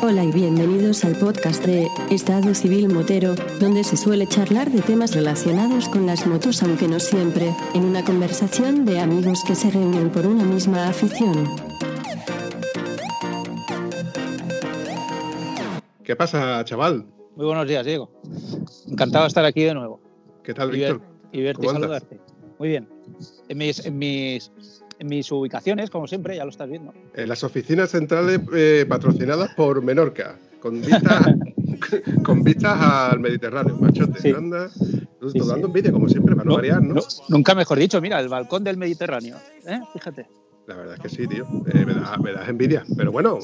Hola y bienvenidos al podcast de Estado Civil Motero, donde se suele charlar de temas relacionados con las motos, aunque no siempre, en una conversación de amigos que se reúnen por una misma afición. ¿Qué pasa, chaval? Muy buenos días, Diego. Encantado de estar aquí de nuevo. ¿Qué tal, Víctor? y verte y saludarte. Muy bien. En mis, en, mis, mis ubicaciones, como siempre, ya lo estás viendo. En las oficinas centrales eh, patrocinadas por Menorca, con vistas con vistas al Mediterráneo, machote. Sí. Anda, tú Sí, dando sí. envidia, como siempre, para no, variar, ¿no? no- nunca mejor dicho, mira, el balcón del Mediterráneo. ¿eh? Fíjate. La verdad es que sí, tío. Eh, me, da, me das envidia. Pero bueno,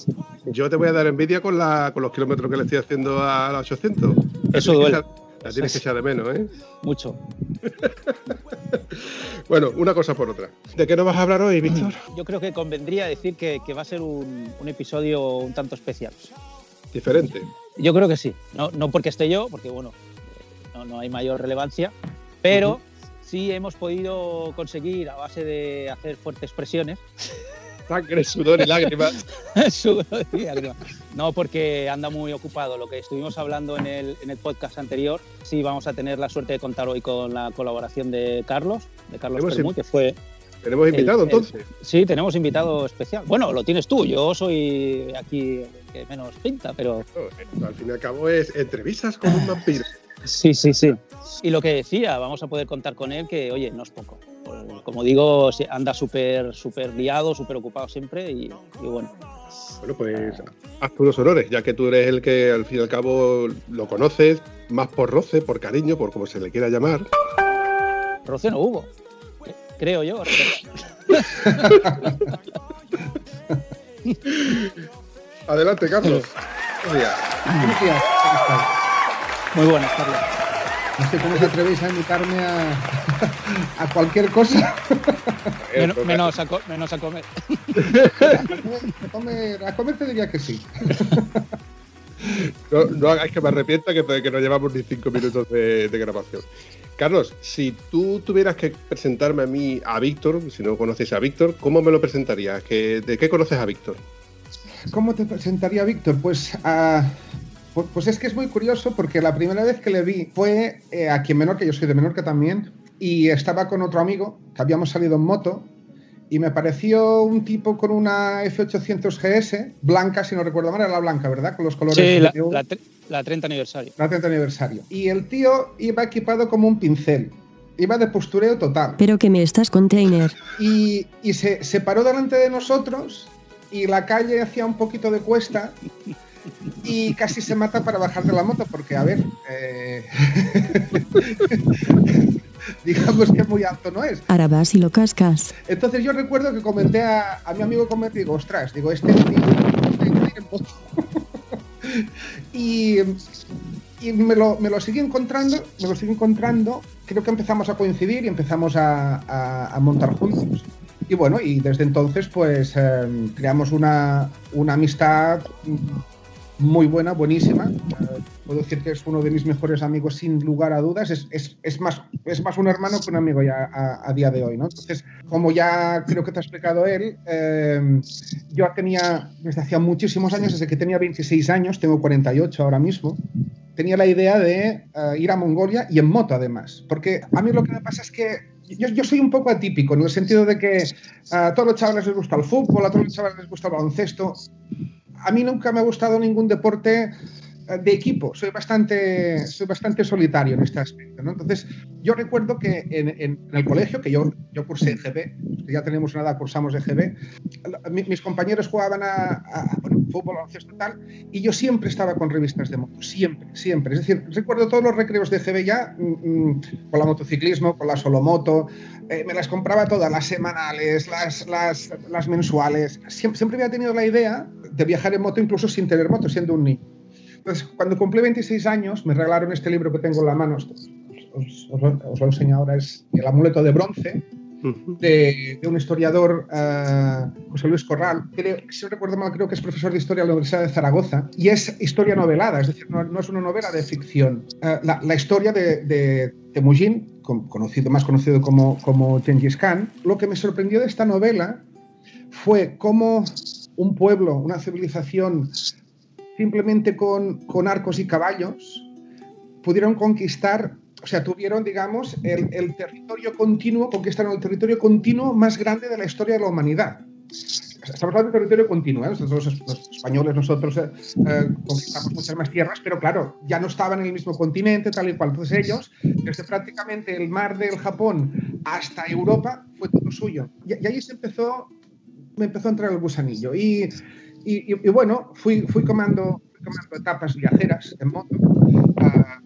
yo te voy a dar envidia con, la, con los kilómetros que le estoy haciendo a la 800. La Eso duele. La tienes que echar de menos, ¿eh? Mucho. Bueno, una cosa por otra. ¿De qué nos vas a hablar hoy, Víctor? Yo creo que convendría decir que, que va a ser un, un episodio un tanto especial. Diferente. Yo creo que sí. No, no porque esté yo, porque bueno, no, no hay mayor relevancia, pero sí hemos podido conseguir, a base de hacer fuertes presiones, Sangre, sudor y lágrimas. Sudor y lágrimas. No, porque anda muy ocupado. Lo que estuvimos hablando en el, en el podcast anterior, sí vamos a tener la suerte de contar hoy con la colaboración de Carlos, de Carlos in- que fue... Tenemos invitado, el- entonces. Sí, tenemos invitado especial. Bueno, lo tienes tú, yo soy aquí el que menos pinta, pero... Al fin y al cabo es entrevistas con un vampiro. Sí, sí, sí. Y lo que decía, vamos a poder contar con él, que oye, no es poco. Como digo, anda súper súper liado, súper ocupado siempre y, y bueno. Bueno, pues haz tú los honores, ya que tú eres el que al fin y al cabo lo conoces, más por roce, por cariño, por como se le quiera llamar. Roce no hubo, creo yo. Adelante, Carlos. Muy buenas, Carlos. No sé cómo os atrevéis a invitarme a, a cualquier cosa. Men- menos, a menos a comer. A comer, a comer te diría que sí. No, no hagáis que me arrepienta que, que no llevamos ni cinco minutos de, de grabación. Carlos, si tú tuvieras que presentarme a mí, a Víctor, si no conoces a Víctor, ¿cómo me lo presentarías? ¿Qué- ¿De qué conoces a Víctor? ¿Cómo te presentaría Víctor? Pues, ah, pu- pues es que es muy curioso porque la primera vez que le vi fue eh, aquí en Menorca, yo soy de Menorca también, y estaba con otro amigo que habíamos salido en moto y me pareció un tipo con una F800 GS, blanca, si no recuerdo mal, era la blanca, ¿verdad? Con los colores Sí, la, la, la 30 aniversario. la 30 aniversario. Y el tío iba equipado como un pincel. Iba de postureo total. Pero que me estás container. Y, y se, se paró delante de nosotros y la calle hacía un poquito de cuesta y casi se mata para bajar de la moto porque, a ver, eh, digamos que muy alto no es. Ahora vas y lo cascas. Entonces yo recuerdo que comenté a, a mi amigo comenté, digo, ostras, digo, este tío tiene que ir en moto". y, y me lo, me lo seguí encontrando, me lo seguí encontrando, creo que empezamos a coincidir y empezamos a, a- a montar juntos. Y bueno, y desde entonces pues eh, creamos una, una amistad muy buena, buenísima. Eh, puedo decir que es uno de mis mejores amigos sin lugar a dudas. Es, es- es más, es más un hermano que un amigo ya a, día de hoy, ¿no? Entonces, como ya creo que te ha explicado él, eh, yo tenía, desde hacía muchísimos años, desde que tenía 26 años, tengo 48 ahora mismo, tenía la idea de eh, ir a Mongolia y en moto además. Porque a mí lo que me pasa es que yo, yo soy un poco atípico, en el sentido de que a todos los chavales les gusta el fútbol, a todos los chavales les gusta el baloncesto. A mí nunca me ha gustado ningún deporte de equipo. Soy bastante, soy bastante solitario en este aspecto. ¿no? Entonces, yo recuerdo que en, en- en el colegio, que yo, yo cursé EGB, que ya tenemos una edad, cursamos EGB, la- mi- mis compañeros jugaban a, a- bueno, fútbol, baloncesto tal, y yo siempre estaba con revistas de moto, siempre, siempre. Es decir, recuerdo todos los recreos de EGB ya mm, mm, con la motociclismo, con la solomoto, eh, me las compraba todas, las semanales, las, las, las mensuales. Siempre, siempre había tenido la idea de viajar en moto incluso sin tener moto, siendo un niño. Entonces, cuando cumplí 26 años, me regalaron este libro que tengo en la mano. Os, os- os lo- os lo enseño ahora, es El amuleto de bronce, de, de un historiador, eh, José Luis Corral. Creo, si no recuerdo mal, creo que es profesor de historia de la Universidad de Zaragoza. Y es historia novelada, es decir, no, no es una novela de ficción. Eh, la, la historia de, de Temujin, con- conocido, más conocido como, como Gengis Khan, lo que me sorprendió de esta novela fue cómo un pueblo, una civilización simplemente con, con arcos y caballos, pudieron conquistar, o sea, tuvieron, digamos, el, el, territorio continuo, conquistaron el territorio continuo más grande de la historia de la humanidad. Estamos hablando de territorio continuo, ¿eh? nosotros los españoles, nosotros eh, eh, conquistamos muchas más tierras, pero claro, ya no estaban en el mismo continente, tal y cual. Entonces ellos, desde prácticamente el mar del Japón hasta Europa, fue todo suyo. Y, y ahí se empezó, me empezó a entrar el gusanillo. Y, y, y bueno, fui, fui, comando, fui comando etapas viajeras en moto. Uh,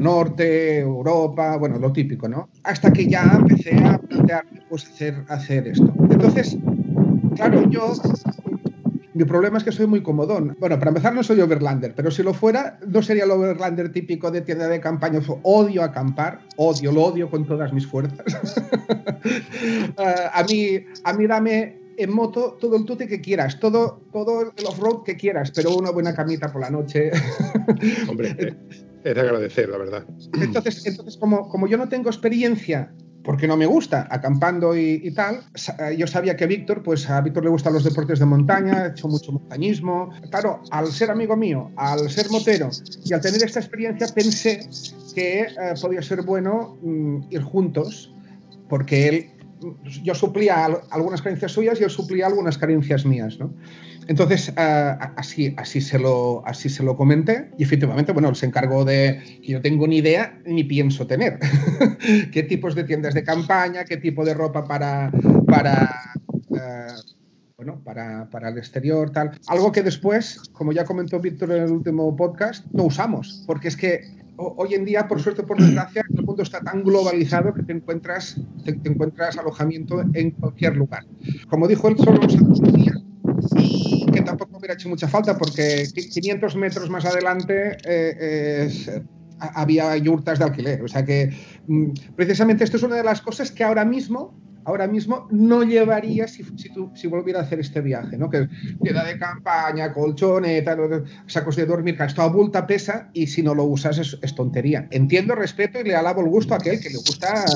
Norte, Europa, bueno, lo típico, ¿no? Hasta que ya empecé a plantearme pues, hacer, hacer esto. Entonces, claro, yo mi problema es que soy muy comodón. Bueno, para empezar no soy overlander, pero si lo fuera, no sería el overlander típico de tienda de campaña. Odio acampar, odio, lo odio con todas mis fuerzas. uh, a, mí, a mí dame en moto todo el tute que quieras, todo, todo el off-road que quieras, pero una buena camita por la noche. Hombre, es de agradecer, la verdad. Entonces, entonces como, como yo no tengo experiencia porque no me gusta, acampando y, y, tal. Yo sabía que Víctor, pues a Víctor le gustan los deportes de montaña, ha hecho mucho montañismo. Claro, al ser amigo mío, al ser motero y al tener esta experiencia, pensé que eh, podía ser bueno mm, ir juntos, porque él, yo suplía algunas carencias suyas y él suplía algunas carencias mías, ¿no? Entonces, uh, así, así, se lo, así se lo comenté y efectivamente, bueno, él se encargó de que yo tengo ni idea ni pienso tener. ¿Qué tipos de tiendas de campaña? ¿Qué tipo de ropa para, para, uh, bueno, para, para, el exterior? Tal. Algo que después, como ya comentó Víctor en el último podcast, no usamos, porque es que hoy en día, por suerte o por desgracia, el mundo está tan globalizado que te encuentras, te, te encuentras alojamiento en cualquier lugar. Como dijo él, solo los y que tampoco hubiera hecho mucha falta porque 500 metros más adelante eh, había yurtas de alquiler. O sea que mm, precisamente esto es una de las cosas que ahora mismo ahora mismo no llevaría si, si, si volviera a hacer este viaje, ¿no? Que tienda de campaña, colchoneta, sacos de dormir, que esto abulta, pesa y si no lo usas es, es, tontería. Entiendo, respeto y le alabo el gusto a aquel que le gusta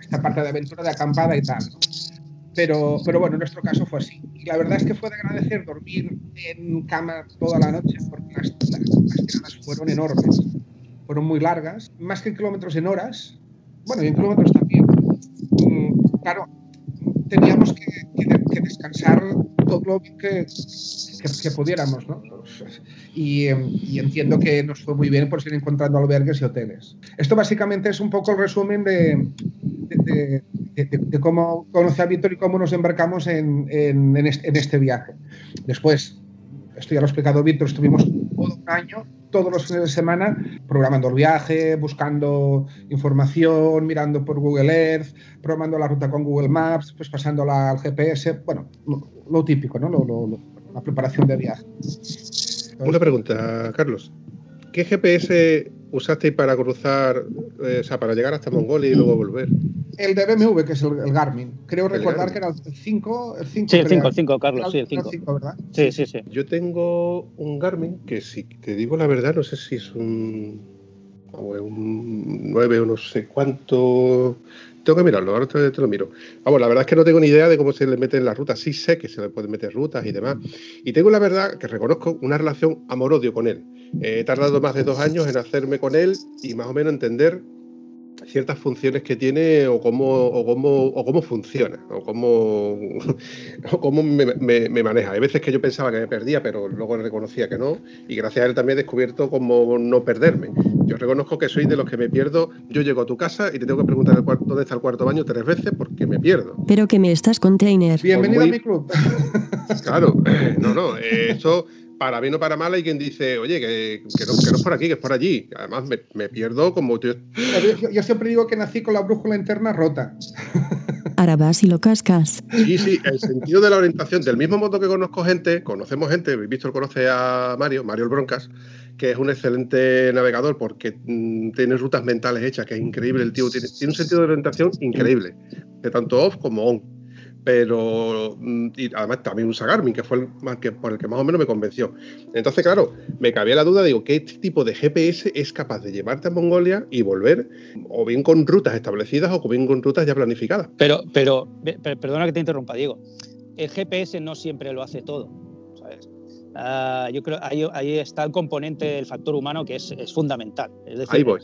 esta parte de aventura de acampada y tal. ¿no? Pero, pero bueno, en nuestro caso fue así. Y la verdad es que fue de agradecer dormir en cama toda la noche porque las, las, las tiradas fueron enormes, fueron muy largas, más que en kilómetros en horas, bueno, y en kilómetros también. Mm, claro, teníamos que, que, que, descansar todo lo que, que pudiéramos, ¿no? Y, y, entiendo que nos fue muy bien por ir encontrando albergues y hoteles. Esto básicamente es un poco el resumen de, de, de, de, cómo conocí a Víctor y cómo nos embarcamos en, en, en, este, en, este, viaje. Después, esto ya lo ha explicado Víctor, estuvimos todo un año, todos los fines de semana, programando el viaje, buscando información, mirando por Google Earth, programando la ruta con Google Maps, pues pasándola al GPS, bueno, lo, típico, ¿no? La preparación de viaje. Una pregunta, Carlos. ¿Qué GPS usasteis para cruzar, eh, o sea, para llegar hasta Mongolia y luego volver? El de BMW, que es el, el Garmin. Creo el recordar Garmin. que era el 5. El 5 sí, el 5, el 5, Carlos, sí, el 5. ¿verdad? Sí, sí, sí. Yo tengo un Garmin que, si te digo la verdad, no sé si es un, un 9 o no sé cuánto. Tengo que mirarlo, ahora te, te, lo miro. Vamos, la verdad es que no tengo ni idea de cómo se le meten las rutas. Sí sé que se le pueden meter rutas y demás. Y tengo la verdad que reconozco una relación amor-odio con él. Eh, he tardado más de dos años en hacerme con él y más o menos entender ciertas funciones que tiene o cómo, o cómo, o cómo funciona o cómo, o cómo me, me, me, maneja. Hay veces que yo pensaba que me perdía, pero luego reconocía que no y gracias a él también he descubierto cómo no perderme. Yo reconozco que soy de los que me pierdo. Yo llego a tu casa y te tengo que preguntar el cuarto, dónde está el cuarto baño tres veces porque me pierdo. Pero que me estás container. Bienvenido muy... a mi club. Claro, no, no, eh, eso para bien o para mal hay quien dice, oye, que, que, no, que no, es por aquí, que es por allí. Además, me, me pierdo como... Yo... Yo, siempre digo que nací con la brújula interna rota. Ahora vas y lo cascas. Sí, sí, el sentido de la orientación. Del mismo modo que conozco gente, conocemos gente, Víctor conoce a Mario, Mario el Broncas, que es un excelente navegador porque mmm, tiene rutas mentales hechas, que es increíble. El tío tiene, tiene un sentido de orientación increíble, de tanto off como on pero mm, y además también usa Garmin, que fue el más que, por el que más o menos me convenció. Entonces, claro, me cabía la duda, digo, ¿qué tipo de GPS es capaz de llevarte a Mongolia y volver, o bien con rutas establecidas o bien con rutas ya planificadas? Pero, pero, perdona que te interrumpa, Diego, el GPS no siempre lo hace todo, ¿sabes? ah, yo creo ahí, ahí está el componente del factor humano que es, es fundamental. Es decir, Ahí voy.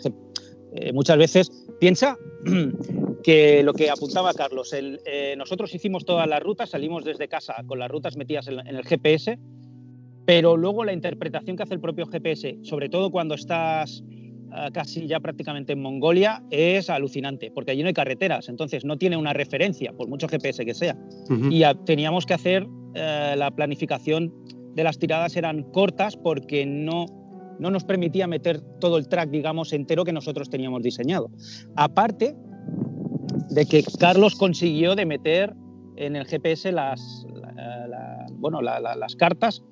eh, muchas veces piensa que lo que apuntaba Carlos, el, eh, nosotros hicimos todas las rutas, salimos desde casa con las rutas metidas en, en el GPS, pero luego la interpretación que hace el propio GPS, sobre todo cuando estás ah, casi ya prácticamente en Mongolia, es alucinante, porque allí no hay carreteras, entonces no tiene una referencia, por mucho GPS que sea. Ujú. Y ah, teníamos que hacer eh, la planificación de las tiradas eran cortas porque no, no nos permitía meter todo el track, digamos, entero que nosotros teníamos diseñado. Aparte de que Carlos consiguió de meter en el GPS las, la- la- bueno, la- la- las cartas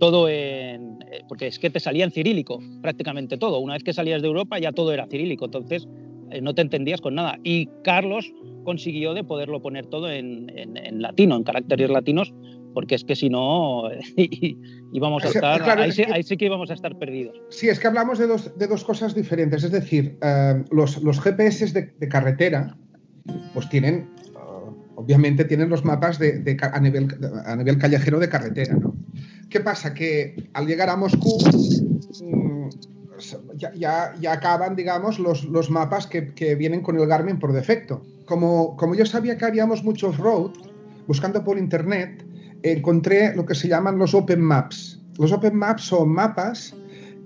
todo en... eh, porque es que te salía en cirílico prácticamente todo. Una vez que salías de Europa ya todo era cirílico, entonces eh, no te entendías con nada. Y Carlos consiguió de poderlo poner todo en, en- en latino, en caracteres latinos, porque es que si no íbamos a estar... claro, ahí, sí, que- ahí sí que íbamos a estar perdidos. Sí, es que hablamos de dos, de dos cosas diferentes. Es decir, eh, los, los GPS de, de carretera, pues tienen, eh, obviamente tienen los mapas de, a, nivel, a nivel callejero de carretera, ¿no? ¿Qué pasa? Que al llegar a Moscú mm, ya, ya- ya acaban, digamos, los, los mapas que, que vienen con el Garmin por defecto. Como, como yo sabía que haríamos muchos road, buscando por internet, encontré lo que se llaman los Open Maps. Los Open Maps son mapas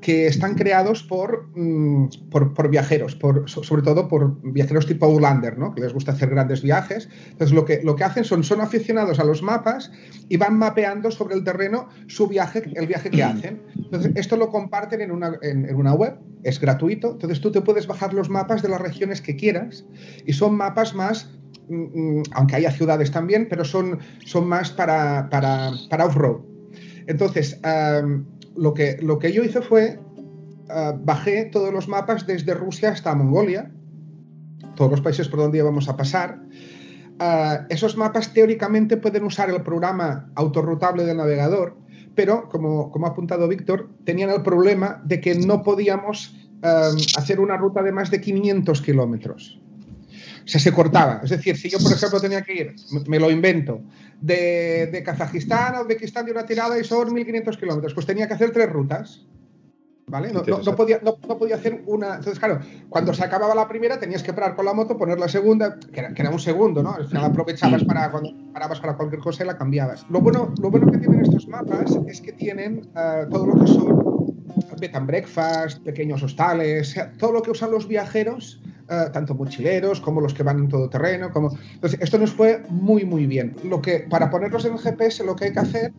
que están creados por, mm, por, por viajeros, por, so- sobre todo por viajeros tipo Outlander, ¿no? que les gusta hacer grandes viajes. Entonces, lo que, lo que hacen son, son aficionados a los mapas y van mapeando sobre el terreno su viaje, el viaje que hacen. Entonces, esto lo comparten en una, en, en una web, es gratuito. Entonces, tú te puedes bajar los mapas de las regiones que quieras y son mapas más mm, mm, aunque haya ciudades también, pero son, son más para, para, para off-road. Entonces, am, lo, que, lo que yo hice fue, ah, bajé todos los mapas desde Rusia hasta Mongolia, todos los países por donde íbamos a pasar. Ah, esos mapas teóricamente pueden usar el programa autorrutable del navegador, pero como, como ha apuntado Víctor, tenían el problema de que no podíamos am, hacer una ruta de más de 500 kilómetros. O sea, se cortaba. Es decir, si yo, por ejemplo, tenía que ir, me- lo invento, de, de Kazajistán a Uzbekistán de una tirada y son 1.500 kilómetros, pues tenía que hacer tres rutas. ¿Vale? No, no- no Interesante. podía, no, podía hacer una. Entonces, claro, cuando se acababa la primera tenías que parar con la moto, poner la segunda, que era, que era un segundo, ¿no? Al final aprovechabas para cuando parabas para cualquier cosa y la cambiabas. Lo bueno, lo bueno que tienen estos mapas es que tienen ah, todo lo que son bed and breakfast, pequeños hostales, o sea, todo lo que usan los viajeros, eh, tanto mochileros como los que van en todo terreno. Como... Entonces, esto nos fue muy, muy bien. Lo que, para ponerlos en el GPS, lo que hay que hacer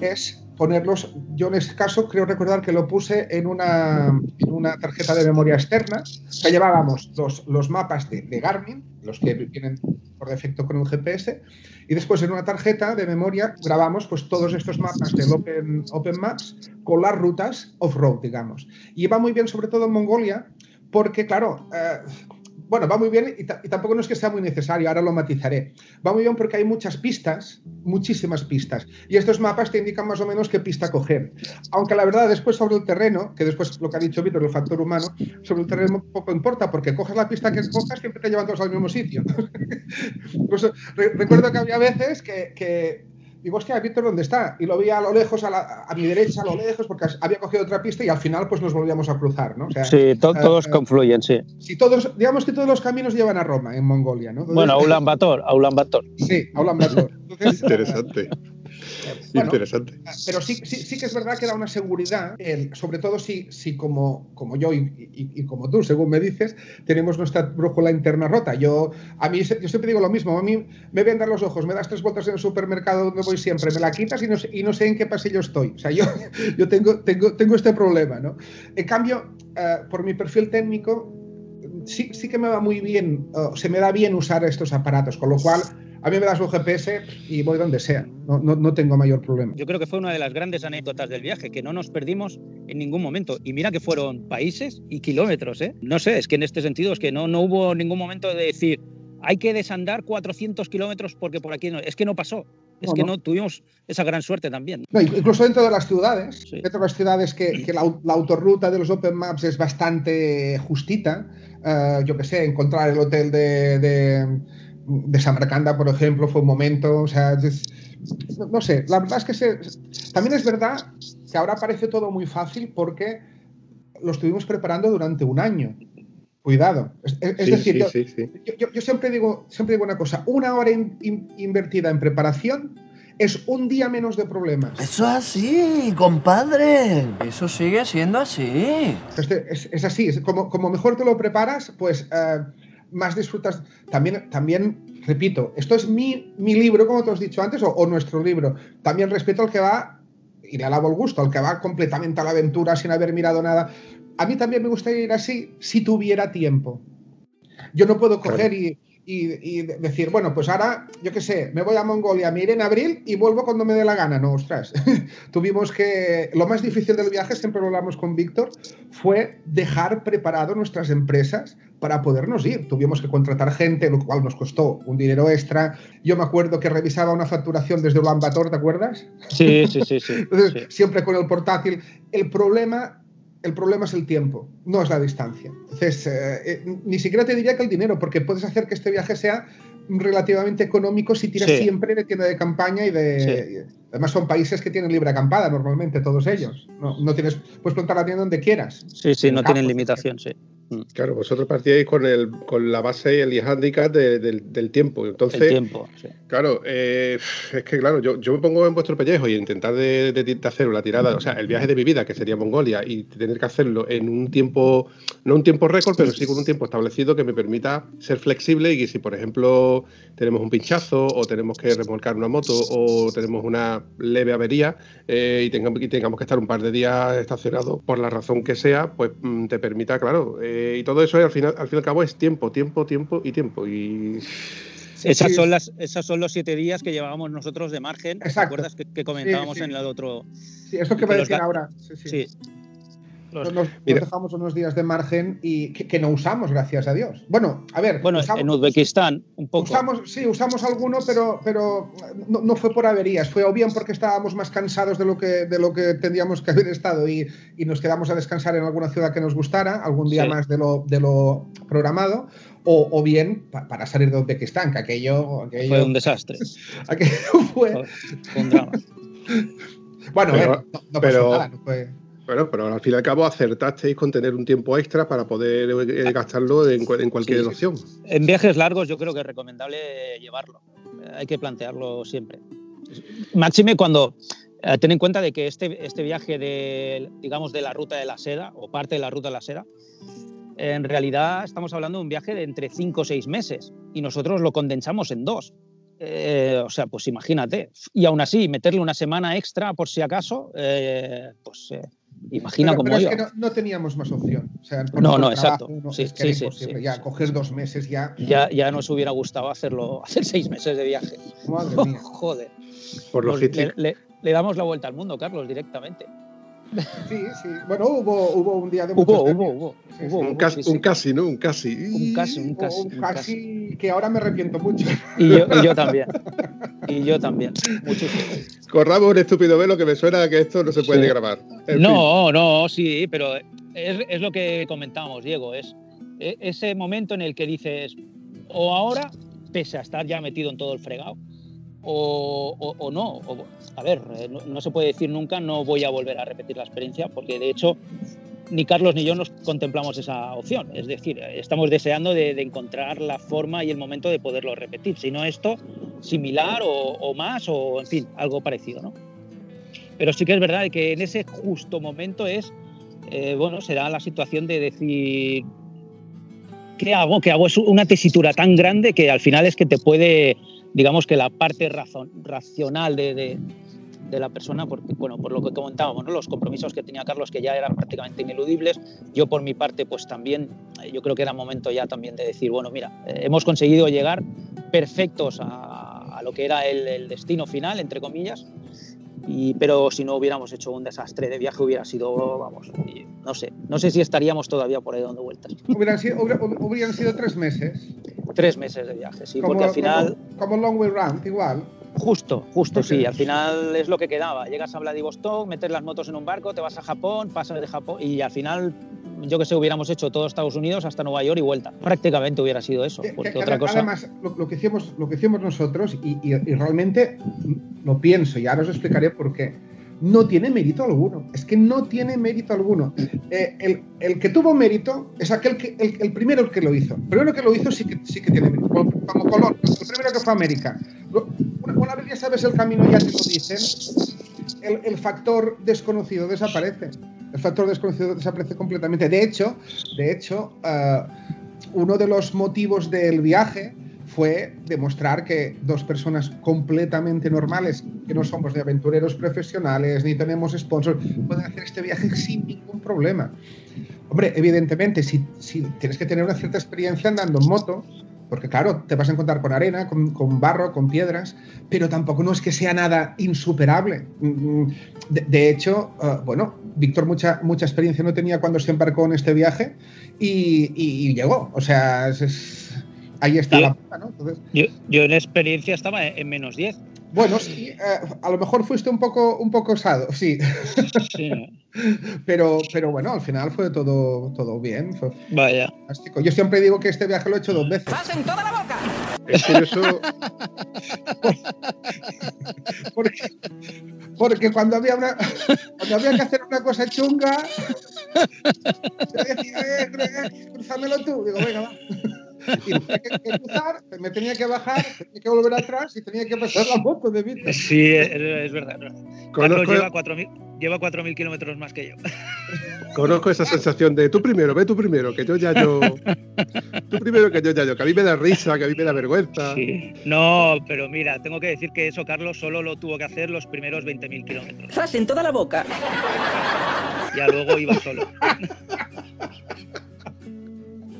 es ponerlos, yo en este caso creo recordar que lo puse en una, en una tarjeta de memoria externa, sea, llevábamos los, los mapas de, de Garmin, los que vienen por defecto con el GPS, y después en una tarjeta de memoria grabamos pues todos estos mapas del Open, Open Maps con las rutas off-road, digamos. Y va muy bien sobre todo en Mongolia, porque claro, eh, bueno, va muy bien y, ta- y tampoco no es que sea muy necesario, ahora lo matizaré. Va muy bien porque hay muchas pistas, muchísimas pistas, y estos mapas te indican más o menos qué pista coger. Aunque la verdad, después sobre el terreno, que después lo que ha dicho Víctor, el factor humano, sobre el terreno poco importa, porque cojas la pista que cojas, siempre te llevan todos al mismo sitio. Recuerdo que había veces que digo, hostia, Víctor, ¿dónde está? Y lo veía a lo lejos, a, la- a mi derecha, a lo lejos, porque había cogido otra pista y al final pues nos volvíamos a cruzar, ¿no? O sea, Sí, to- eh, todos eh, confluyen, sí. si todos, digamos que todos los caminos llevan a Roma, en Mongolia, ¿no? Entonces, Bueno, a Ulan Bator, a Ulan Bator. Sí, a Ulan Bator. Entonces, Interesante. Bueno, Interesante. pero sí, sí, sí que es verdad que da una seguridad, el- sobre todo si, si como, como yo y, y- y como tú, según me dices, tenemos nuestra brújula interna rota. Yo, a mí, yo siempre digo lo mismo, a mí me vendan los ojos, me das tres vueltas en el supermercado donde voy siempre, me la quitas y no, y no sé en qué pasillo estoy. O sea, yo, yo tengo, tengo, tengo este problema, ¿no? En cambio, eh, por mi perfil técnico, sí, sí que me va muy bien, o se me da bien usar estos aparatos, con lo cual a mí me das un GPS y voy donde sea, no, no, no tengo mayor problema. Yo creo que fue una de las grandes anécdotas del viaje, que no nos perdimos en ningún momento. Y mira que fueron países y kilómetros, ¿eh? No sé, es que en este sentido es que no, no hubo ningún momento de decir, hay que desandar 400 kilómetros porque por aquí no. Es que no pasó. Es No, que no. no tuvimos esa gran suerte también. No, incluso dentro de las ciudades, Sí. dentro de las ciudades que, que la, la autorruta de los Open Maps es bastante justita, eh, yo que sé, encontrar el hotel de, de, de Samarcanda, por ejemplo, fue un momento, o sea, es- no, no sé, la verdad es que se- también es verdad que ahora parece todo muy fácil porque lo estuvimos preparando durante un año. Cuidado. Es, decir, yo, siempre, digo, siempre digo una cosa, una hora invertida en preparación es un día menos de problemas. Eso es así, compadre. Eso sigue siendo así. Es, así, como, como, mejor te lo preparas, pues eh, más disfrutas. También, también, repito, esto es mi, mi libro, como te has dicho antes, o, o nuestro libro. También respeto al que va y le alabo el gusto, al que va completamente a la aventura sin haber mirado nada a mí también me gustaría ir así si tuviera tiempo. Yo no puedo coger y, decir, bueno, pues ahora, yo qué sé, me voy a Mongolia, me iré en abril y vuelvo cuando me dé la gana. No, ostras. Tuvimos que. Lo más difícil del viaje, siempre lo hablamos con Víctor, fue dejar preparado nuestras empresas para podernos ir. Tuvimos que contratar gente, lo cual nos costó un dinero extra. Yo me acuerdo que revisaba una facturación desde Ulan Bator, ¿te acuerdas? Sí, sí, sí. sí. Siempre con el portátil. El problema el problema es el tiempo, no es la distancia. Entonces, eh, eh, ni siquiera te diría que el dinero, porque puedes hacer que este viaje sea relativamente económico si tiras siempre de tienda de campaña y de... Además son países que tienen libre acampada normalmente, todos ellos. No, no tienes, puedes plantar la tienda donde quieras. Sí, sí, no tienen limitación, sí. Mm. Claro, vosotros partíais con, el, con la base y el handicap del tiempo. Entonces, el tiempo, Claro, eh, es que claro, yo, yo, me pongo en vuestro pellejo y intentar de, de, hacer una tirada, o sea, el viaje de mi vida, que sería Mongolia, y tener que hacerlo en un tiempo, no un tiempo récord, pero sí con un tiempo establecido que me permita ser flexible y que si, por ejemplo, tenemos un pinchazo o tenemos que remolcar una moto o tenemos una leve avería eh, y, tengamos, y tengamos que estar un par de días estacionados por la razón que sea, pues mm, te permita, claro, eh, eh, y todo eso al final, al fin y al cabo es tiempo, tiempo, tiempo y tiempo. Y esas son las, esas son los siete días que llevábamos nosotros de margen. ¿Te acuerdas que, comentábamos en el otro? Sí, esto que voy a decir ahora. sí. Nos, dejamos unos días de margen y que, no usamos, gracias a Dios. Bueno, a ver. Bueno, en Uzbekistán, un poco. Usamos, sí, usamos alguno, pero, pero no, fue por averías, fue o bien porque estábamos más cansados de lo que, de lo que tendríamos que haber estado y, nos quedamos a descansar en alguna ciudad que nos gustara, algún día más de lo, de lo programado, o, bien para salir de Uzbekistán, que aquello, Fue un desastre. aquello fue. un drama. bueno, pero, no, pasó nada, no fue. Bueno, pero al fin y al cabo acertasteis con tener un tiempo extra para poder eh, gastarlo en, cualquier opción. En viajes largos yo creo que es recomendable llevarlo. Hay que plantearlo siempre. Máxime cuando eh, ten en cuenta de que este, este viaje de, digamos, de la ruta de la seda o parte de la ruta de la seda, en realidad estamos hablando de un viaje de entre 5 o 6 meses y nosotros lo condensamos en dos. Eh, o sea, pues imagínate. Y aún así, meterle una semana extra por si acaso, pues Imagina pero, pero es que no, teníamos más opción. no, no, exacto. sí, sí, sí, ya coger dos meses ya. Ya, ya nos hubiera gustado hacerlo, hacer seis meses de viaje. Madre mía. Joder. Por logística. Le, le, damos la vuelta al mundo, Carlos, directamente. Sí, sí. Bueno, hubo, hubo un día de Hubo, hubo, hubo, hubo, un, casi, un casi, ¿no? Un casi. Un casi, un casi. Un casi que ahora me arrepiento mucho. Y yo, y yo también. Y yo también. Muchísimo. Corramos un estúpido velo que me suena que esto no se puede grabar. no, no, sí, pero es, es, lo que comentábamos, Diego. Es e, ese momento en el que dices, o ahora, pese a estar ya metido en todo el fregado, o, no. a ver, eh, no, se puede decir nunca no voy a volver a repetir la experiencia, porque de hecho ni Carlos ni yo nos contemplamos esa opción. Es decir, estamos deseando de, encontrar la forma y el momento de poderlo repetir. Si no esto, similar o, más, o en fin, algo parecido, ¿no? Pero sí que es verdad que en ese justo momento es, eh, bueno, será la situación de decir, ¿qué hago? ¿Qué hago? Es una tesitura tan grande que al final es que te puede digamos que la parte razón, racional de, la persona, porque, bueno, por lo que comentábamos, los compromisos que tenía Carlos que ya eran prácticamente ineludibles, yo por mi parte pues también, eh, yo creo que era momento ya también de decir, bueno, mira, eh, hemos conseguido llegar perfectos a, lo que era el, destino final, entre comillas, y, pero si no hubiéramos hecho un desastre de viaje hubiera sido, vamos, no sé, no sé si estaríamos todavía por ahí dando vueltas. Hubieran sido, hubieran sido tres meses. Tres meses de viaje, sí, porque al final... Como, Long Way Round, igual. Justo, justo, sí. Al final es lo que quedaba. Llegas a Vladivostok, metes las motos en un barco, te vas a Japón, pasas de Japón y al final, yo que sé, hubiéramos hecho todo Estados Unidos hasta Nueva York y vuelta. Prácticamente hubiera sido eso. Porque otra cosa... Además, lo, que hicimos, lo que hicimos nosotros, y, realmente lo pienso, y ahora os explicaré por qué. no tiene mérito alguno. Es que no tiene mérito alguno. Eh, el, el, que tuvo mérito es aquel que, el, el, primero que lo hizo. El primero que lo hizo sí que, sí que tiene mérito. Como, como Colón, el primero que fue a América. Una, una, vez ya sabes el camino, ya te lo dicen, el, el factor desconocido desaparece. El factor desconocido desaparece completamente. De hecho, de hecho uh, uno de los motivos del viaje fue demostrar que dos personas completamente normales, que no somos ni aventureros profesionales, ni tenemos sponsors, pueden hacer este viaje sin ningún problema. Hombre, evidentemente, si tienes que tener una cierta experiencia andando en moto, porque claro, te vas a encontrar con arena, con, con, barro, con piedras, pero tampoco no es que sea nada insuperable. De, de hecho, uh, bueno, Víctor mucha, mucha experiencia no tenía cuando se embarcó en este viaje y, y, y llegó. O sea, es, es, ahí está yo, la puta, ¿no? Entonces, yo, yo, en experiencia estaba en menos 10. Bueno, sí, uh, a lo mejor fuiste un poco, un poco osado, sí. sí. pero, pero bueno, al final fue todo, todo bien. Fue Vaya. Fantástico. Yo siempre digo que este viaje lo he hecho dos veces. ¡Pasen toda la boca! Es curioso. porque, porque cuando había una, cuando había que hacer una cosa chunga, yo decía, eh, eh, cruzámelo tú. Digo, venga, va. Y tenía que, cruzar, me tenía que bajar, tenía que volver atrás y tenía que pasar la moto de Víctor. Sí, es, es verdad. Carlos lleva 4.000 lleva 4.000 kilómetros más que yo. Conozco esa sensación de tú primero, ve tú primero, que yo ya yo. Tú primero que yo ya yo, que a mí me da risa, que a mí me da vergüenza. Sí. No, pero mira, tengo que decir que eso Carlos solo lo tuvo que hacer los primeros 20.000 kilómetros. ¡Zas en toda la boca! Ya luego iba solo.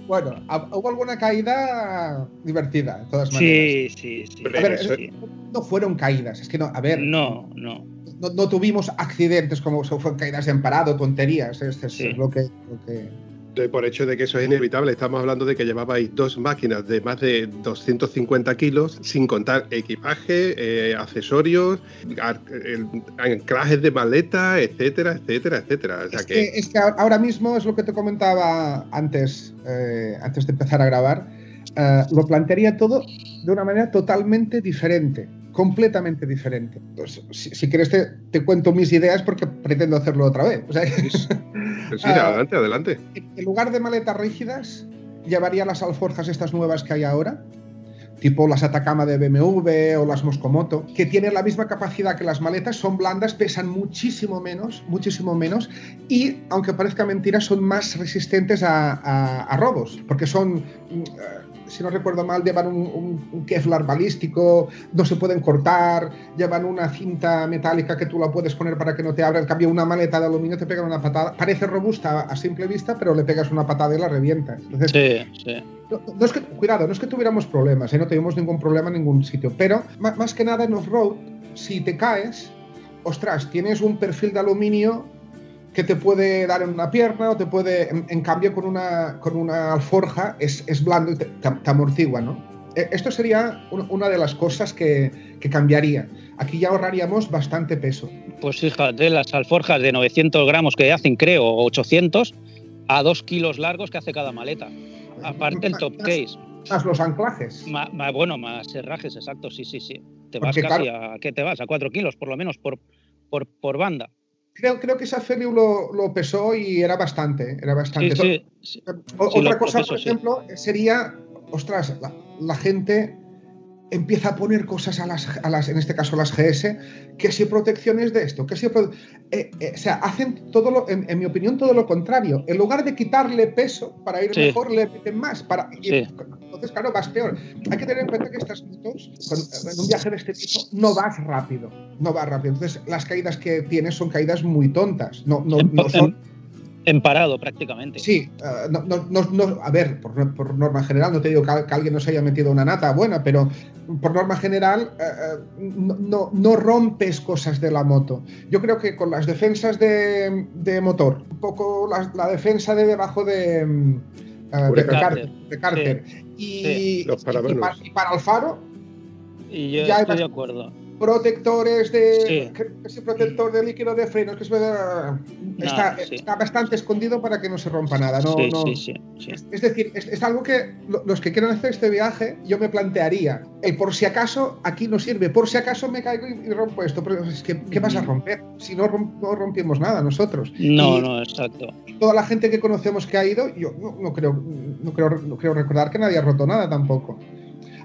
Bueno, hubo alguna caída divertida, de todas maneras. Sí, sí, sí. A ver, sí. no fueron caídas, es que no, a ver. No, no. No, no tuvimos accidentes como fueron caídas en parado, tonterías. Este sí. es lo que, lo que, por hecho de que eso es inevitable. Estamos hablando de que llevabais dos máquinas de más de 250 kilos, sin contar equipaje, eh, accesorios, anclajes de maleta, etcétera, etcétera, etcétera. O sea es, que... que, es, que, ahora mismo es lo que te comentaba antes, eh, antes de empezar a grabar. Uh, lo plantearía todo de una manera totalmente diferente completamente diferente. Pues, si, si, quieres te, te, cuento mis ideas porque pretendo hacerlo otra vez. O sea, pues sí, adelante, adelante. En lugar de maletas rígidas, llevaría las alforjas estas nuevas que hay ahora, tipo las Atacama de BMW o las Moscomoto, que tienen la misma capacidad que las maletas, son blandas, pesan muchísimo menos, muchísimo menos, y aunque parezca mentira, son más resistentes a, a, a robos, porque son... Si no recuerdo mal, llevan un, un, un, Kevlar balístico, no se pueden cortar, llevan una cinta metálica que tú la puedes poner para que no te abra. En cambio, una maleta de aluminio te pega una patada. Parece robusta a simple vista, pero le pegas una patada y la revienta. Entonces, sí, sí. No, no, es que, cuidado, no es que tuviéramos problemas, ¿eh? no tuvimos ningún problema en ningún sitio, pero más, más que nada en off-road, si te caes, ostras, tienes un perfil de aluminio que te puede dar en una pierna o te puede, en, en cambio con una, con una alforja es, es blando y te, te, amortigua, ¿no? Esto sería una de las cosas que, que, cambiaría. Aquí ya ahorraríamos bastante peso. Pues fíjate, las alforjas de 900 gramos que hacen, creo, 800, a 2 kilos largos que hace cada maleta. Aparte el top case. Más los anclajes. Ma, ma, bueno, más herrajes, exacto, sí, sí, sí. Te vas Porque, casi claro, a, ¿qué te vas? A 4 kilos, por lo menos, por, por, por banda creo, creo que esa Feliu lo, lo, pesó y era bastante, era bastante. Sí, sí, sí. Otra cosa, por ejemplo, sería, ostras, la, la, gente empieza a poner cosas a las, a las, en este caso las GS, que si protecciones de esto, que si... Eh, eh, o sea, hacen todo lo, en, en, mi opinión, todo lo contrario. En lugar de quitarle peso para ir mejor, le meten más. Para, y, entonces, claro, vas peor. Hay que tener en cuenta que estas motos, con, en un viaje de este tipo, no vas rápido. No vas rápido. Entonces, las caídas que tienes son caídas muy tontas. No, no, no son en parado prácticamente. Sí, uh, no, no, no, a ver, por, por, norma general, no te digo que, que, alguien no se haya metido una nata buena, pero por norma general uh, no, no, rompes cosas de la moto. Yo creo que con las defensas de, de motor, un poco la, la, defensa de debajo de, uh, de, Carter, de Carter sí. y, sí. y, para, y, para, el faro. Y yo ya estoy de acuerdo. Protectores de. Sí. protector de líquido de frenos que es, está, sí. está bastante escondido para que no se rompa nada. No, sí, no-. Es, es decir, es, es algo que lo- los que quieran hacer este viaje, yo me plantearía. El por si acaso aquí no sirve, por si acaso me caigo y, y rompo esto. Pero es que, ¿qué vas a romper? Si no, rom- no rompimos nada nosotros. No, Y no, exacto. Toda la gente que conocemos que ha ido, yo no, no creo, no, creo, no creo recordar que nadie ha roto nada tampoco.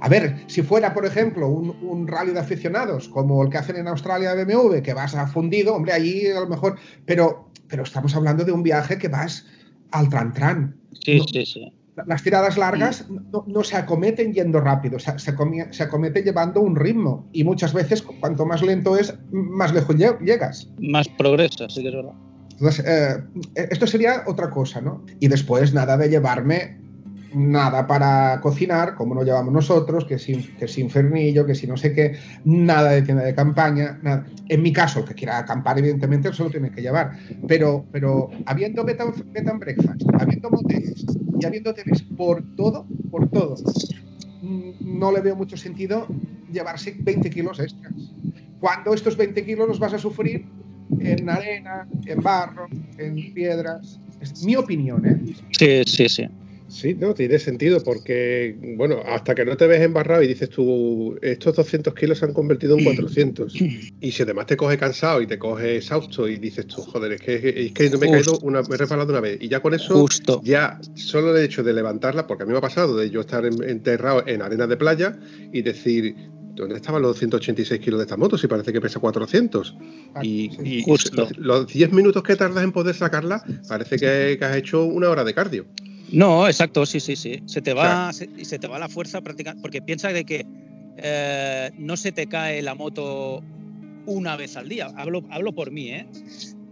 A ver, si fuera, por ejemplo, un, un rally de aficionados, como el que hacen en Australia de BMW, que vas a fundido, hombre, allí a lo mejor. Pero, pero estamos hablando de un viaje que vas al tran-tran. Sí, No. sí, sí. Las tiradas largas no, no se acometen yendo rápido, se, se, acometen llevando un ritmo. Y muchas veces, cuanto más lento es, más lejos lle- llegas. Más progreso, sí que es verdad. Entonces, eh, esto sería otra cosa, ¿no? Y después, nada de llevarme nada para cocinar, como no llevamos nosotros, que sin, que sin fernillo, que si no sé qué, nada de tienda de campaña, nada. En mi caso, el que quiera acampar, evidentemente, eso lo tiene que llevar. Pero, pero habiendo bed and breakfast, habiendo moteles y habiendo hoteles por todo, por todo, mm, no le veo mucho sentido llevarse 20 kilos extras. Cuando estos 20 kilos los vas a sufrir en arena, en barro, en piedras. Es mi opinión, ¿eh? Sí, sí, sí. Sí, no, tiene sentido porque, bueno, hasta que no te ves embarrado y dices tú, estos 200 kilos se han convertido en 400. Y si además te coge cansado y te coge exhausto y dices tú, joder, es que, es que no me he caído, una, me he resbalado una vez. Y ya con eso, Justo. ya solo el hecho de levantarla, porque a mí me ha pasado de yo estar en- enterrado en arena de playa y decir, ¿dónde estaban los 186 kilos de esta moto? Si parece que pesa 400. Y, Sí. y Justo. los, los 10 minutos que tardas en poder sacarla, parece que, que has hecho una hora de cardio. No, exacto, sí, sí, sí. Se te va, se, y se te va la fuerza prácticamente. Porque piensa de que eh, no se te cae la moto una vez al día. Hablo, hablo por mí, ¿eh?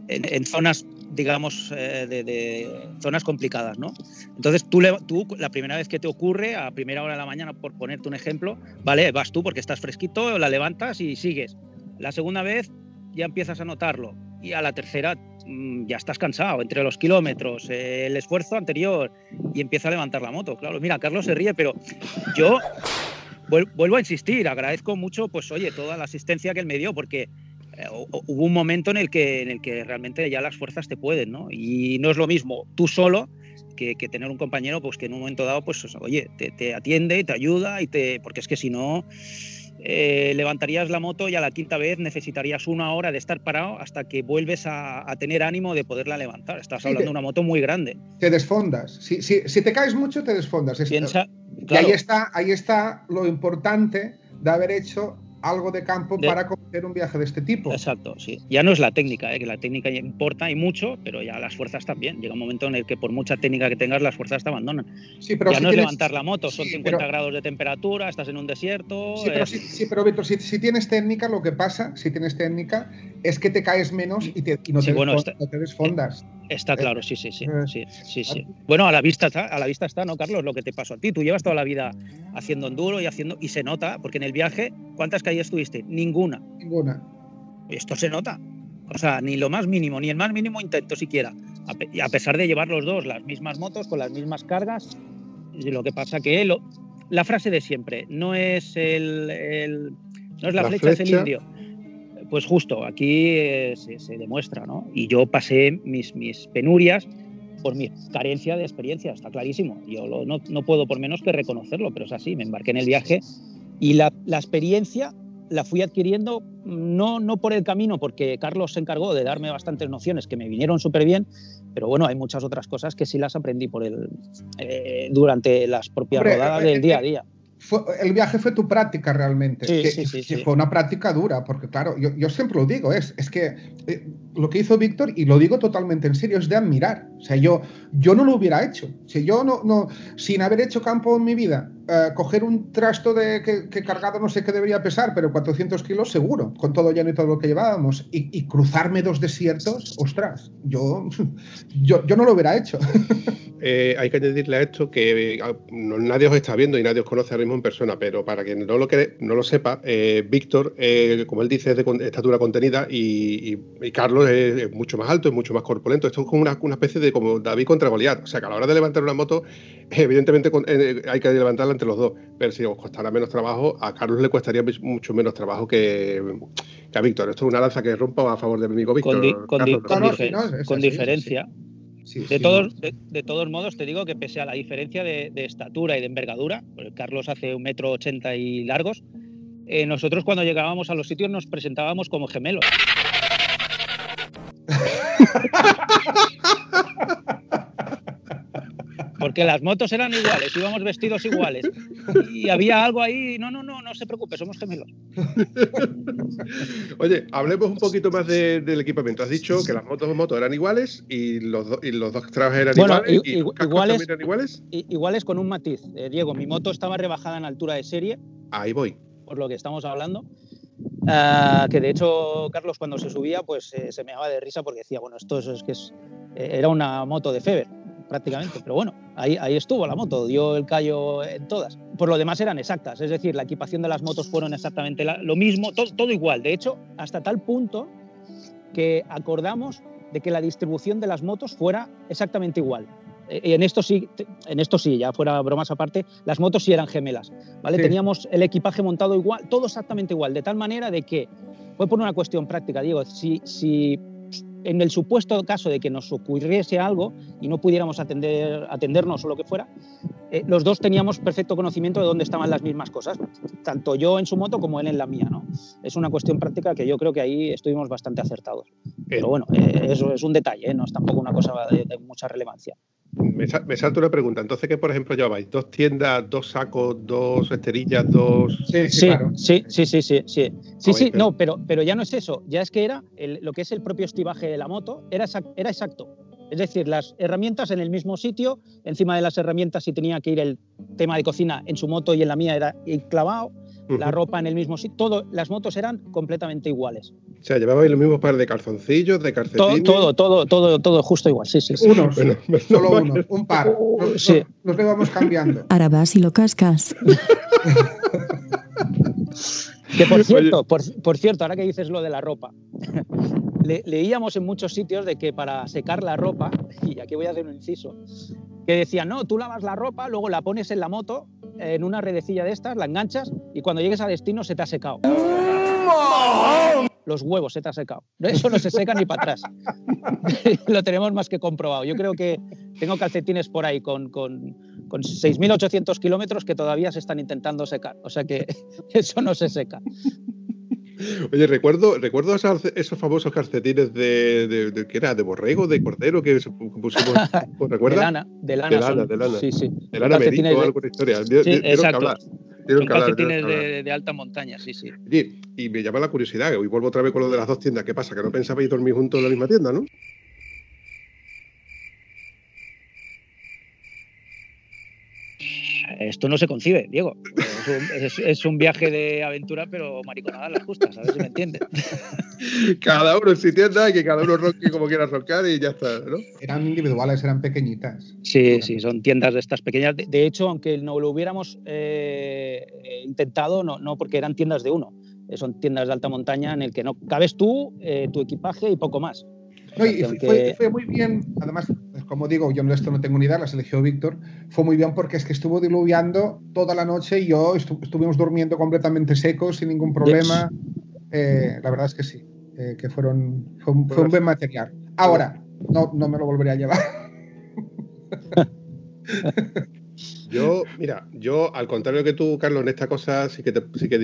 En, en zonas, digamos, eh, de, de zonas complicadas, ¿no? Entonces tú, le- tú, la primera vez que te ocurre, a primera hora de la mañana, por ponerte un ejemplo, vale, vas tú porque estás fresquito, la levantas y sigues. La segunda vez ya empiezas a notarlo. Y a la tercera ya estás cansado, entre los kilómetros, el esfuerzo anterior, y empieza a levantar la moto. Claro, mira, Carlos se ríe, pero yo vuel- vuelvo a insistir, agradezco mucho, pues oye, toda la asistencia que él me dio, porque eh, hu- hubo un momento en el, que, en el que realmente ya las fuerzas te pueden, ¿no? Y no es lo mismo tú solo que, tener un compañero, pues que en un momento dado, pues oye, te, te atiende te ayuda, y te, porque es que si no... eh, levantarías la moto y a la quinta vez necesitarías una hora de estar parado hasta que vuelves a, a tener ánimo de poderla levantar. Estás Sí, hablando te- de una moto muy grande. Te desfondas. Si, si, si te caes mucho, te desfondas. Es- Piensa, Y claro, ahí está, ahí está lo importante de haber hecho algo de campo De- para cometer un viaje de este tipo. Exacto, sí. Ya no es la técnica, ¿eh? que la técnica importa y mucho, pero ya las fuerzas también. Llega un momento en el que por mucha técnica que tengas, las fuerzas te abandonan. Sí, pero ya si no es tienes- levantar la moto, son Sí, 50 pero- grados de temperatura, estás en un desierto. Sí, pero, eh, sí, sí, pero Víctor, si, si tienes técnica, lo que pasa, si tienes técnica, es que te caes menos y, te, y no, te bueno, está- no te desfondas. Está claro, sí, sí, sí, Eh, sí, sí, sí. Bueno, a la vista está, a la vista está, ¿no, Carlos? Lo que te pasó a ti. Tú llevas toda la vida haciendo enduro y haciendo y se nota, porque en el viaje, ¿cuántas caídas tuviste? Ninguna. Ninguna. Esto se nota. O sea, ni lo más mínimo, ni el más mínimo intento siquiera. A, pe- a pesar de llevar los dos las mismas motos, con las mismas cargas, y lo que pasa que lo- la frase de siempre, no es el, el- no es la, La flecha, es el flecha. indio. Pues justo, aquí eh, se, se demuestra, ¿no? Y yo pasé mis, mis penurias por mi carencia de experiencia, está clarísimo. Yo lo- no, no puedo por menos que reconocerlo, pero es así, me embarqué en el viaje y la, la experiencia la fui adquiriendo no, no por el camino, porque Carlos se encargó de darme bastantes nociones que me vinieron súper bien, pero bueno, hay muchas otras cosas que sí las aprendí por el, eh, durante las propias Hombre, rodadas eh, del día a día. Fue- el viaje fue tu práctica realmente. Sí, que- sí, sí, que. Fue una práctica dura, porque claro, yo, yo siempre lo digo, es, es que eh, lo que hizo Víctor, y lo digo totalmente en serio, es de admirar. O sea, yo, yo no lo hubiera hecho. Si yo no, no, sin haber hecho campo en mi vida, eh, coger un trasto de que, que cargado no sé qué debería pesar, pero 400 kilos seguro, con todo lleno y todo lo que llevábamos, y, y cruzarme dos desiertos, ostras, yo, yo, yo no lo hubiera hecho. Eh, hay que añadirle a esto que eh, no- nadie os está viendo y nadie os conoce ahora mismo en persona, pero para quien no lo, que- no lo sepa, eh, Víctor, eh, como él dice, es de con- estatura contenida y, y- y Carlos es, es mucho más alto, es mucho más corpulento. Esto es como una, una especie de, de como David contra Goliat. O sea, que a la hora de levantar una moto, evidentemente eh, hay que levantarla entre los dos. Pero si os costará menos trabajo, a Carlos le cuestaría mucho menos trabajo que, a Víctor. Esto es una lanza que rompa a favor de mi amigo Víctor. Con, diferencia. de, todos, de, todos modos, te digo que pese a la diferencia de, estatura y de envergadura, pues Carlos hace un metro ochenta y largos, eh, nosotros cuando llegábamos a los sitios nos presentábamos como gemelos. Porque las motos eran iguales, íbamos vestidos iguales. Y había algo ahí, no, no, no, no se preocupe, somos gemelos. Oye, hablemos un poquito más del equipamiento. Has dicho que las motos motos eran iguales y los, y los dos trajes eran iguales. Y, iguales, eran iguales. Iguales con un matiz. Eh, Diego, mi moto estaba rebajada en altura de serie. Ahí voy. Por lo que estamos hablando. Ah, que de hecho Carlos cuando se subía pues eh, se me daba de risa porque decía, bueno, esto es, que es, eh, era una moto de Feber prácticamente, pero bueno, ahí, ahí estuvo la moto, dio el callo en todas. Por lo demás eran exactas, es decir, la equipación de las motos fueron exactamente lo mismo, todo, todo igual, de hecho, hasta tal punto que acordamos de que la distribución de las motos fuera exactamente igual. Eh, en esto sí, en esto sí, ya fuera bromas aparte, las motos sí eran gemelas, ¿vale? Teníamos el equipaje montado igual, todo exactamente igual, de tal manera de que, fue por una cuestión práctica, digo, si, si en el supuesto caso de que nos ocurriese algo y no pudiéramos atender, atendernos o lo que fuera, eh, los dos teníamos perfecto conocimiento de dónde estaban las mismas cosas, tanto yo en su moto como él en la mía. ¿no? Es una cuestión práctica que yo creo que ahí estuvimos bastante acertados. Pero bueno, eh, eso es un detalle, no es tampoco una cosa de mucha relevancia. Me, me, salto una pregunta. Entonces, ¿qué, por ejemplo, llevabais? ¿Dos tiendas, dos sacos, dos esterillas, dos...? Sí, sí, sí, sí, sí, sí, sí. Sí, sí, no, pero, pero ya no es eso. Ya es que era lo que es el propio estibaje de la moto, era, era exacto. Es decir, las herramientas en el mismo sitio, encima de las herramientas si tenía que ir el tema de cocina en su moto y en la mía era clavado, la ropa en el mismo sitio, todo, las motos eran completamente iguales. O sea, llevabais los mismos par de calzoncillos, de calcetines. Todo, todo, todo, todo, justo igual, sí, sí. Uno, solo uno, un par. Nos, sí. nos, vamos cambiando. Ahora vas y lo cascas. que por cierto, por, cierto, ahora que dices lo de la ropa, leíamos en muchos sitios de que para secar la ropa, y aquí voy a hacer un inciso, que decían, no, tú lavas la ropa, luego la pones en la moto, en una redecilla de estas, la enganchas y cuando llegues a destino se te ha secado los huevos se te ha secado. Eso no se seca ni para atrás. Lo tenemos más que comprobado. Yo creo que tengo calcetines por ahí con, con, con 6.800 kilómetros que todavía se están intentando secar. O sea que eso no se seca. Oye, recuerdo, recuerdo esos, famosos calcetines de, de, ¿qué era? ¿De borrego? ¿De cordero? que pusimos? ¿Recuerdas? De lana. De lana, de lana. Sí, sí. De lana médico o algo de historia. Sí, exacto. Son calcetines de, de, alta montaña, sí, sí. y me llama la curiosidad, hoy vuelvo otra vez con lo de las dos tiendas. ¿Qué pasa? ¿Que no pensabais dormir juntos en la misma tienda, no? Esto no se concibe, Diego. Es un, viaje de aventura, pero mariconada a las justas, a ver si me entiendes. Cada uno en su tienda, que cada uno ronque como quiera roncar y ya está, ¿no? Eran individuales, eran pequeñitas. Sí, sí, son tiendas de estas pequeñas. De, hecho, aunque no lo hubiéramos eh, intentado, no, no porque eran tiendas de uno. Eh, son tiendas de alta montaña en el que no cabes tú, eh, tu equipaje y poco más. fue, muy bien, además como digo, yo esto no tengo ni idea, las eligió Víctor, fue muy bien porque es que estuvo diluviando toda la noche y yo estuvimos durmiendo completamente secos, sin ningún problema. Eh, la verdad es que sí, eh, que fueron, fue, un buen material. Ahora, no, no me lo volveré a llevar. Yo, mira, yo al contrario que tú, Carlos, en esta cosa sí que, sí que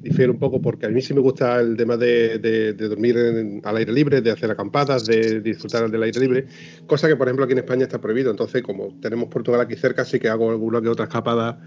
difiero un poco porque a mí sí me gusta el tema de, dormir al aire libre, de hacer acampadas, de disfrutar del aire libre, cosa que por ejemplo aquí en España está prohibido. Entonces, como tenemos Portugal aquí cerca, sí que hago alguna que otra escapada.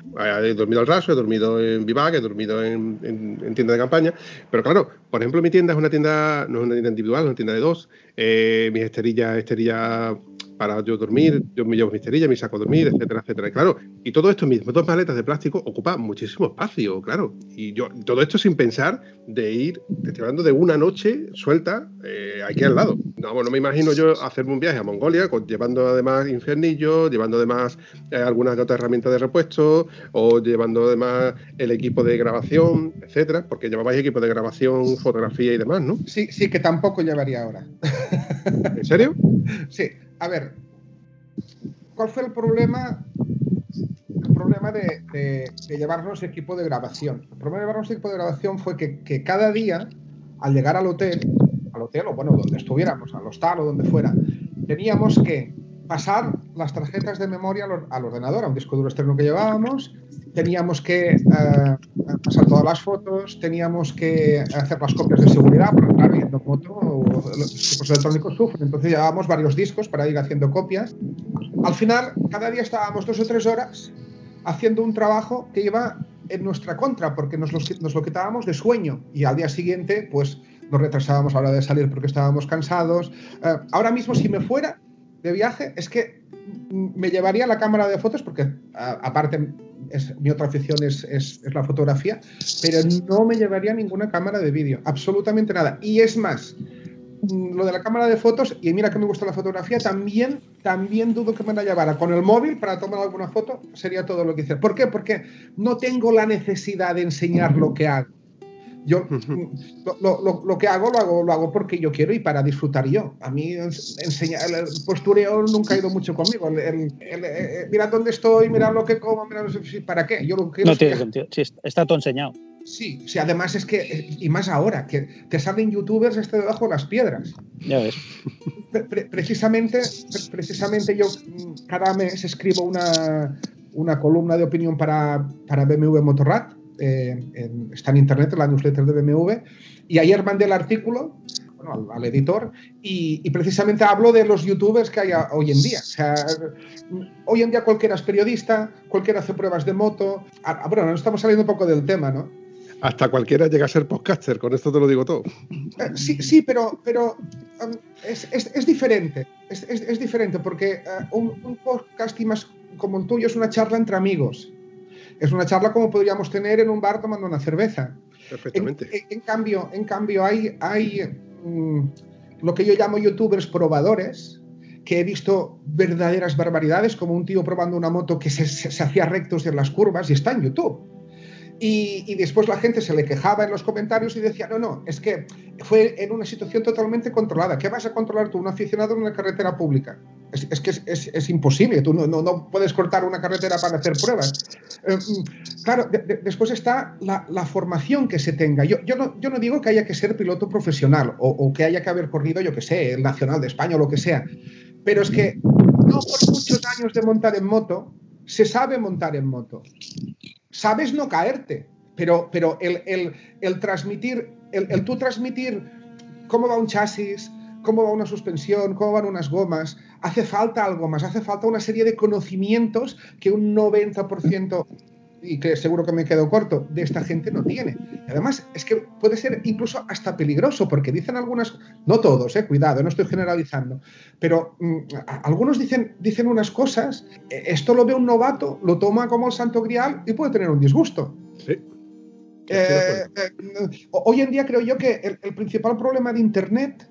He dormido al raso, he dormido en vivac, he dormido en, en, tienda de campaña. Pero claro, por ejemplo, mi tienda es una tienda, no es una tienda individual, es una tienda de dos. Eh, mis esterillas, esterillas para yo dormir, yo me llevo mi esterilla, mi saco a dormir, etcétera, etcétera. Y claro, y todo esto, mis dos maletas de plástico ocupa muchísimo espacio, claro. Y yo, todo esto sin pensar de ir, te estoy hablando de una noche suelta eh, aquí al lado. No, bueno, me imagino yo hacerme un viaje a Mongolia, llevando además infiernillos, llevando además eh, algunas otras herramientas de repuesto, o llevando además el equipo de grabación, etcétera, porque llevabais equipo de grabación, fotografía y demás, ¿no? Sí, sí, que tampoco llevaría ahora. ¿En serio? Sí, a ver, ¿cuál fue el problema? El problema de, llevarnos equipo de grabación. El problema de llevarnos equipo de grabación fue que cada día, al llegar al hotel, al hotel o bueno, donde estuviéramos, al hostal o donde fuera, teníamos que pasar las tarjetas de memoria al, ordenador, a un disco duro externo que llevábamos, teníamos que eh, pasar todas las fotos, teníamos que hacer las copias de seguridad, porque claro, yendo moto, los equipos electrónicos sufren, entonces llevábamos varios discos para ir haciendo copias. Al final, cada día estábamos dos o tres horas haciendo un trabajo que iba en nuestra contra, porque nos nos lo quitábamos de sueño y al día siguiente, pues nos retrasábamos a la hora de salir porque estábamos cansados. Eh, ahora mismo, si me fuera de viaje, es que me llevaría la cámara de fotos, porque aparte es, mi otra afición es, es, la fotografía, pero no me llevaría ninguna cámara de vídeo, absolutamente nada. Y es más, mm, lo de la cámara de fotos, y mira que me gusta la fotografía, también, también dudo que me la llevara. Con el móvil para tomar alguna foto sería todo lo que hice. ¿Por qué? Porque no tengo la necesidad de enseñar lo que hago. Yo lo, que hago, lo hago, lo hago porque yo quiero y para disfrutar yo. A mí enseñar el postureo nunca ha ido mucho conmigo. El, eh, mira dónde estoy, mira lo que como, mira para qué. Yo lo no tiene sentido. Sí, está todo enseñado. Sí, sí, además es que, y más ahora, que te salen youtubers este debajo de las piedras. Ya ves. precisamente, precisamente yo mm, cada mes escribo una, una columna de opinión para, para BMW Motorrad eh, está en internet, en la newsletter de BMW, y ayer mandé el artículo al, editor y, precisamente hablo de los youtubers que hay hoy en día. O sea, hoy en día cualquiera es periodista, cualquiera hace pruebas de moto. Ah, ah, bueno, no estamos saliendo un poco del tema, ¿no? Hasta cualquiera llega a ser podcaster, con esto te lo digo todo. Eh, sí, sí, pero, pero um, es, diferente. Es, diferente porque eh, un, un podcast más como el tuyo es una charla entre amigos es una charla como podríamos tener en un bar tomando una cerveza. Perfectamente. En, cambio, en cambio hay, hay mm, lo que yo llamo youtubers probadores, que he visto verdaderas barbaridades, como un tío probando una moto que se, se hacía rectos en las curvas y está en YouTube. Y, después la gente se le quejaba en los comentarios y decía, no, no, es que fue en una situación totalmente controlada. ¿Qué vas a controlar tú, un aficionado en una carretera pública? Es, que es, imposible, tú no, no, puedes cortar una carretera para hacer pruebas. Eh, claro, después está la, formación que se tenga. Yo, yo, no, yo no digo que haya que ser piloto profesional o, o que haya que haber corrido, yo que sé, el Nacional de España o lo que sea, pero es que no por muchos años de montar en moto se sabe montar en moto sabes no caerte, pero, pero el, transmitir, el, tú transmitir cómo va un chasis, cómo va una suspensión, cómo van unas gomas, hace falta algo más, hace falta una serie de conocimientos que un 90% y que seguro que me quedo corto, de esta gente no tiene. Además, es que puede ser incluso hasta peligroso, porque dicen algunas, no todos, eh, cuidado, no estoy generalizando, pero mm, algunos dicen, dicen unas cosas, eh, esto lo ve un novato, lo toma como el santo grial y puede tener un disgusto. Sí. Eh, hoy en día creo yo que el principal problema de Internet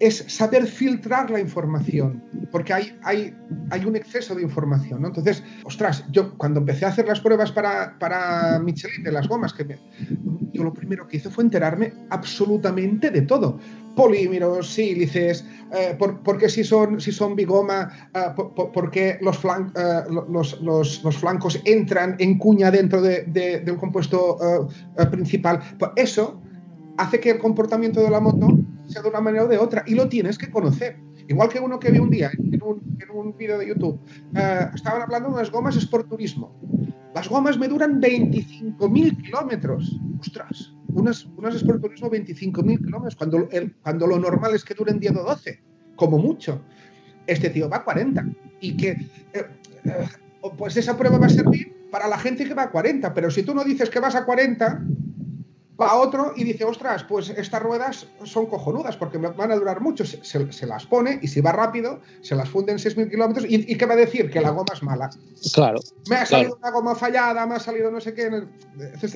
es saber filtrar la información, porque hay, hay, hay un exceso de información. ¿no? Entonces, ostras, yo cuando empecé a hacer las pruebas para, para Michelin de las gomas, que yo lo primero que hice fue enterarme absolutamente de todo. Polímeros, sílices, eh, por, qué si son, si son bigoma, eh, por, los, eh, los, los, los, flancos entran en cuña dentro de, de un compuesto principal. Pues eso hace que el comportamiento de la moto sea de una manera o de otra y lo tienes que conocer. Igual que uno que vi un día en un, en un vídeo de YouTube, eh, estaban hablando de unas gomas Sport Turismo. Las gomas me duran 25.000 kilómetros. Ostras, unas, unas Sport Turismo 25.000 kilómetros, cuando, cuando lo normal es que duren 10 o 12, como mucho. Este tío va a 40. Y que, eh, eh, pues esa prueba va a servir para la gente que va a 40, pero si tú no dices que vas a 40, va otro y dice, ostras, pues estas ruedas son cojonudas porque van a durar mucho. Se, las pone y si va rápido, se las funde en 6.000 kilómetros. ¿Y, qué va a decir? Que la goma es mala. Claro. Me ha salido una goma fallada, me ha salido no sé qué.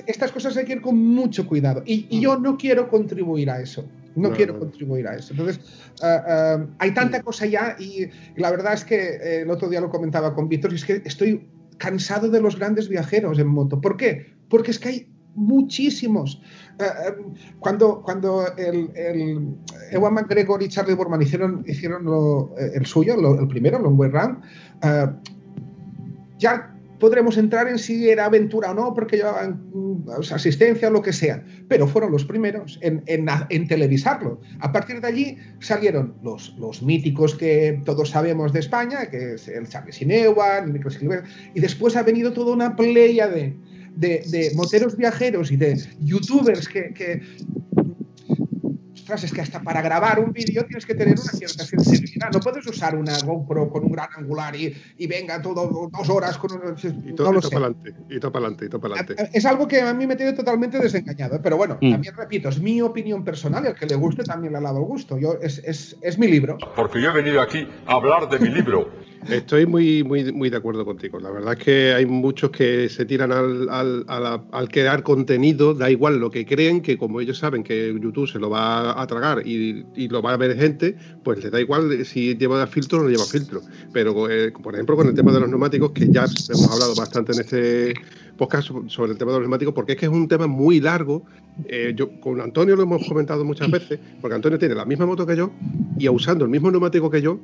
estas cosas hay que ir con mucho cuidado. Y, yo no quiero contribuir a eso. No, No, quiero no. contribuir a eso. Entonces, ah, ah, hay tanta cosa ya y, y la verdad es que eh, el otro día lo comentaba con Víctor y es que estoy cansado de los grandes viajeros en moto. ¿Por qué? Porque es que hay muchísimos. Ah, ah, cuando cuando el, el Ewan McGregor y Charlie Borman hicieron, hicieron eh, el suyo, el primero, Long Way ya podremos entrar en si era aventura o no, porque llevaban mm, o sea, asistencia o lo que sea, pero fueron los primeros en, en televisarlo. A partir de allí salieron los, los míticos que todos sabemos de España, que es el Charlie Sinewan, el y después ha venido toda una playa de, de, de moteros viajeros y de youtubers que, que ostras, es que hasta para grabar un vídeo tienes que tener una cierta sensibilidad. No puedes usar una GoPro con un gran angular y, y venga todo dos horas con un... Y no todo, para adelante, y todo para adelante, y todo para adelante. Es algo que a mí me tiene totalmente desengañado. ¿eh? Pero bueno, Mm. también repito, es mi opinión personal y al que le guste también le ha dado el gusto. Yo, es, es, es mi libro. Porque yo he venido aquí a hablar de mi libro. Estoy muy, muy, muy de acuerdo contigo. La verdad es que hay muchos que se tiran al, al, a la- al crear contenido, da igual lo que creen, que como ellos saben que YouTube se lo va a tragar y, y lo va a ver gente, pues les da igual si lleva filtro o no lleva filtro. Pero, eh, por ejemplo, con el tema de los neumáticos, que ya hemos hablado bastante en este podcast so- sobre el tema de los neumáticos, porque es que es un tema muy largo. Eh, yo con Antonio lo hemos comentado muchas veces, porque Antonio tiene la misma moto que yo y usando el mismo neumático que yo,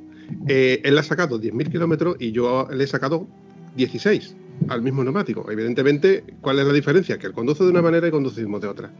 eh, él ha sacado 10.000 kilómetros y yo le he sacado 16 al mismo neumático. Evidentemente, ¿cuál es la diferencia? Que él conduce de una manera y conducimos de otra.